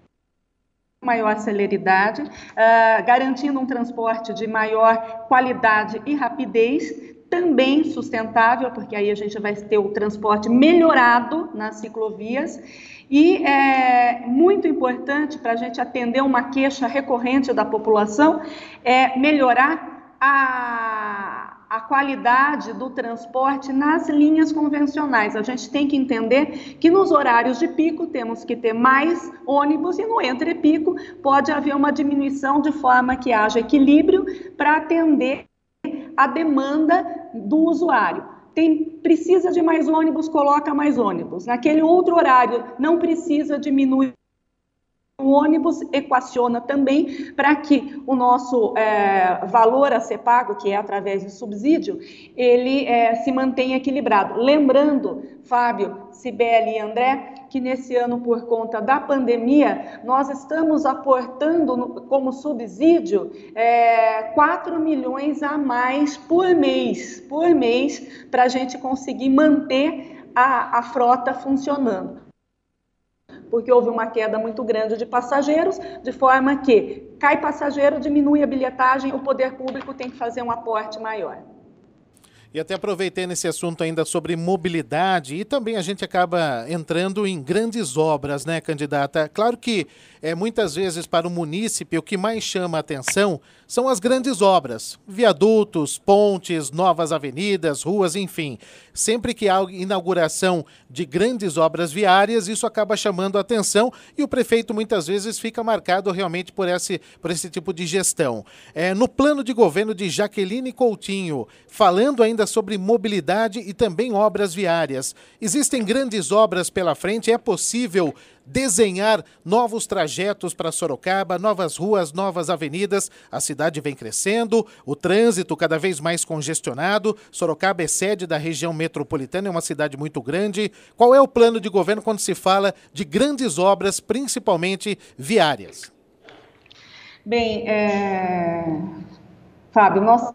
maior celeridade, uh, garantindo um transporte de maior qualidade e rapidez, também sustentável, porque aí a gente vai ter o transporte melhorado nas ciclovias e é muito importante para a gente atender uma queixa recorrente da população é melhorar a, a qualidade do transporte nas linhas convencionais. A gente tem que entender que nos horários de pico temos que ter mais ônibus e no entre-pico pode haver uma diminuição de forma que haja equilíbrio para atender a demanda do usuário tem, precisa de mais ônibus, coloca mais ônibus. Naquele outro horário, não precisa, diminui o ônibus equaciona também para que o nosso é, valor a ser pago, que é através de subsídio, ele é, se mantenha equilibrado. Lembrando, Fábio, Cibele e André, que nesse ano, por conta da pandemia, nós estamos aportando como subsídio é, 4 milhões a mais por mês, por mês, para a gente conseguir manter a, a frota funcionando porque houve uma queda muito grande de passageiros, de forma que cai passageiro, diminui a bilhetagem, o poder público tem que fazer um aporte maior. E até aproveitei nesse assunto ainda sobre mobilidade e também a gente acaba entrando em grandes obras, né, candidata? Claro que é, muitas vezes para o munícipe o que mais chama a atenção são as grandes obras, viadutos, pontes, novas avenidas, ruas, enfim. Sempre que há inauguração de grandes obras viárias, isso acaba chamando a atenção e o prefeito muitas vezes fica marcado realmente por esse, por esse tipo de gestão. É, no plano de governo de Jaqueline Coutinho, falando ainda sobre mobilidade e também obras viárias, existem grandes obras pela frente, é possível desenhar novos trajetos para Sorocaba, novas ruas, novas avenidas. A cidade vem crescendo, o trânsito cada vez mais congestionado. Sorocaba é sede da região metropolitana, é uma cidade muito grande. Qual é o plano de governo quando se fala de grandes obras, principalmente viárias? Bem, é... Fábio, nós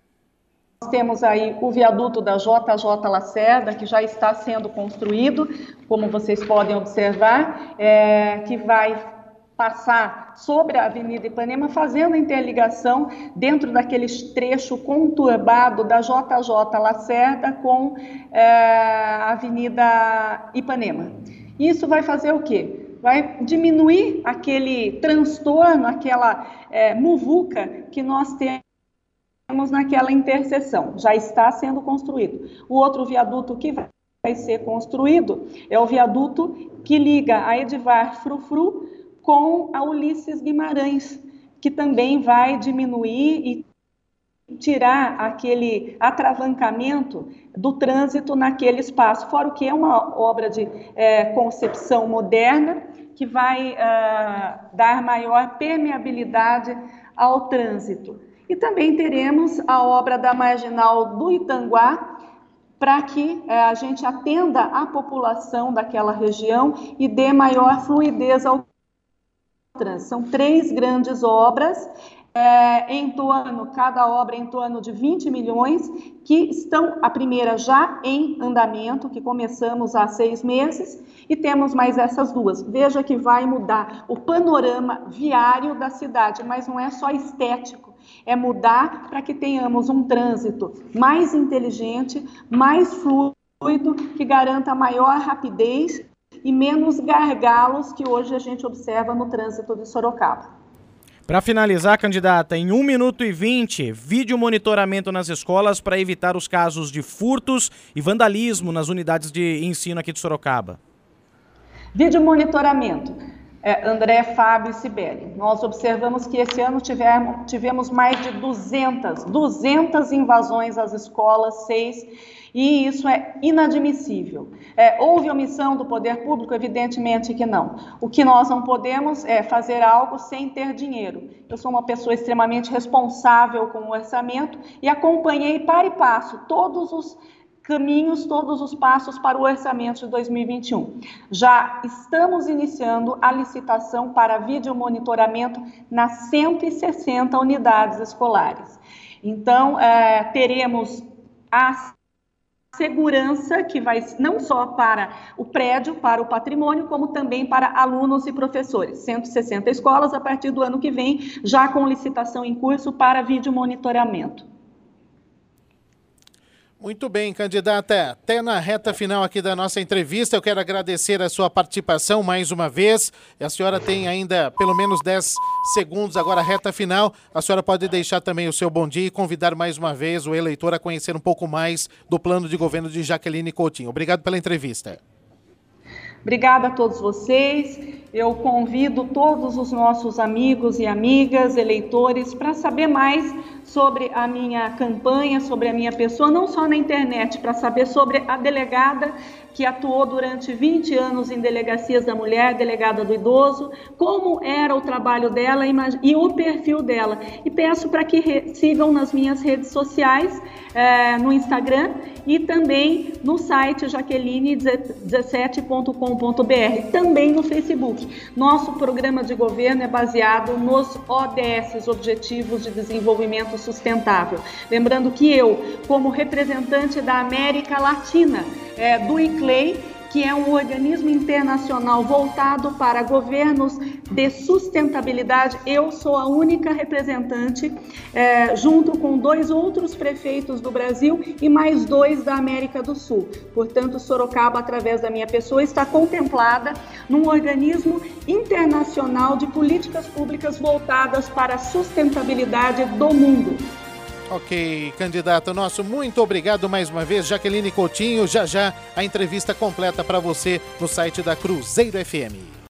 temos aí o viaduto da JJ Lacerda, que já está sendo construído, como vocês podem observar, é... que vai passar sobre a Avenida Ipanema, fazendo interligação dentro daquele trecho conturbado da JJ Lacerda com é, a Avenida Ipanema. Isso vai fazer o quê? Vai diminuir aquele transtorno, aquela é, muvuca que nós temos naquela interseção. Já está sendo construído. O outro viaduto que vai ser construído é o viaduto que liga a Edivar Frufru com a Ulisses Guimarães, que também vai diminuir e tirar aquele atravancamento do trânsito naquele espaço, fora o que é uma obra de é, concepção moderna que vai uh, dar maior permeabilidade ao trânsito. E também teremos a obra da marginal do Itanguá, para que uh, a gente atenda a população daquela região e dê maior fluidez ao são três grandes obras, é, em torno, cada obra em torno de 20 milhões, que estão, a primeira já em andamento, que começamos há seis meses, e temos mais essas duas. Veja que vai mudar o panorama viário da cidade, mas não é só estético, é mudar para que tenhamos um trânsito mais inteligente, mais fluido, que garanta maior rapidez e menos gargalos que hoje a gente observa no trânsito de Sorocaba. Para finalizar, candidata, em 1 minuto e 20, vídeo monitoramento nas escolas para evitar os casos de furtos e vandalismo nas unidades de ensino aqui de Sorocaba. Vídeo monitoramento. É, André, Fábio e Sibeli. Nós observamos que esse ano tivemos, tivemos mais de 200, 200 invasões às escolas, seis e isso é inadmissível. É, houve omissão do poder público? Evidentemente que não. O que nós não podemos é fazer algo sem ter dinheiro. Eu sou uma pessoa extremamente responsável com o orçamento e acompanhei para e passo todos os caminhos, todos os passos para o orçamento de 2021. Já estamos iniciando a licitação para vídeo monitoramento nas 160 unidades escolares. Então, é, teremos as segurança que vai não só para o prédio, para o patrimônio, como também para alunos e professores. 160 escolas a partir do ano que vem, já com licitação em curso para vídeo monitoramento. Muito bem, candidata. Até na reta final aqui da nossa entrevista, eu quero agradecer a sua participação mais uma vez. A senhora tem ainda pelo menos 10 segundos agora, reta final. A senhora pode deixar também o seu bom dia e convidar mais uma vez o eleitor a conhecer um pouco mais do plano de governo de Jaqueline Coutinho. Obrigado pela entrevista. Obrigada a todos vocês. Eu convido todos os nossos amigos e amigas, eleitores, para saber mais sobre a minha campanha, sobre a minha pessoa, não só na internet, para saber sobre a delegada que atuou durante 20 anos em delegacias da mulher, delegada do idoso, como era o trabalho dela e o perfil dela. E peço para que sigam nas minhas redes sociais, é, no Instagram e também no site jaqueline17.com.br, também no Facebook. Nosso programa de governo é baseado nos ODS, Objetivos de Desenvolvimento Sustentável. Lembrando que eu, como representante da América Latina, é, do ICLEI, que é um organismo internacional voltado para governos de sustentabilidade. Eu sou a única representante, é, junto com dois outros prefeitos do Brasil e mais dois da América do Sul. Portanto, Sorocaba, através da minha pessoa, está contemplada num organismo internacional de políticas públicas voltadas para a sustentabilidade do mundo. Ok, candidato nosso, muito obrigado mais uma vez, Jaqueline Coutinho. Já já a entrevista completa para você no site da Cruzeiro FM.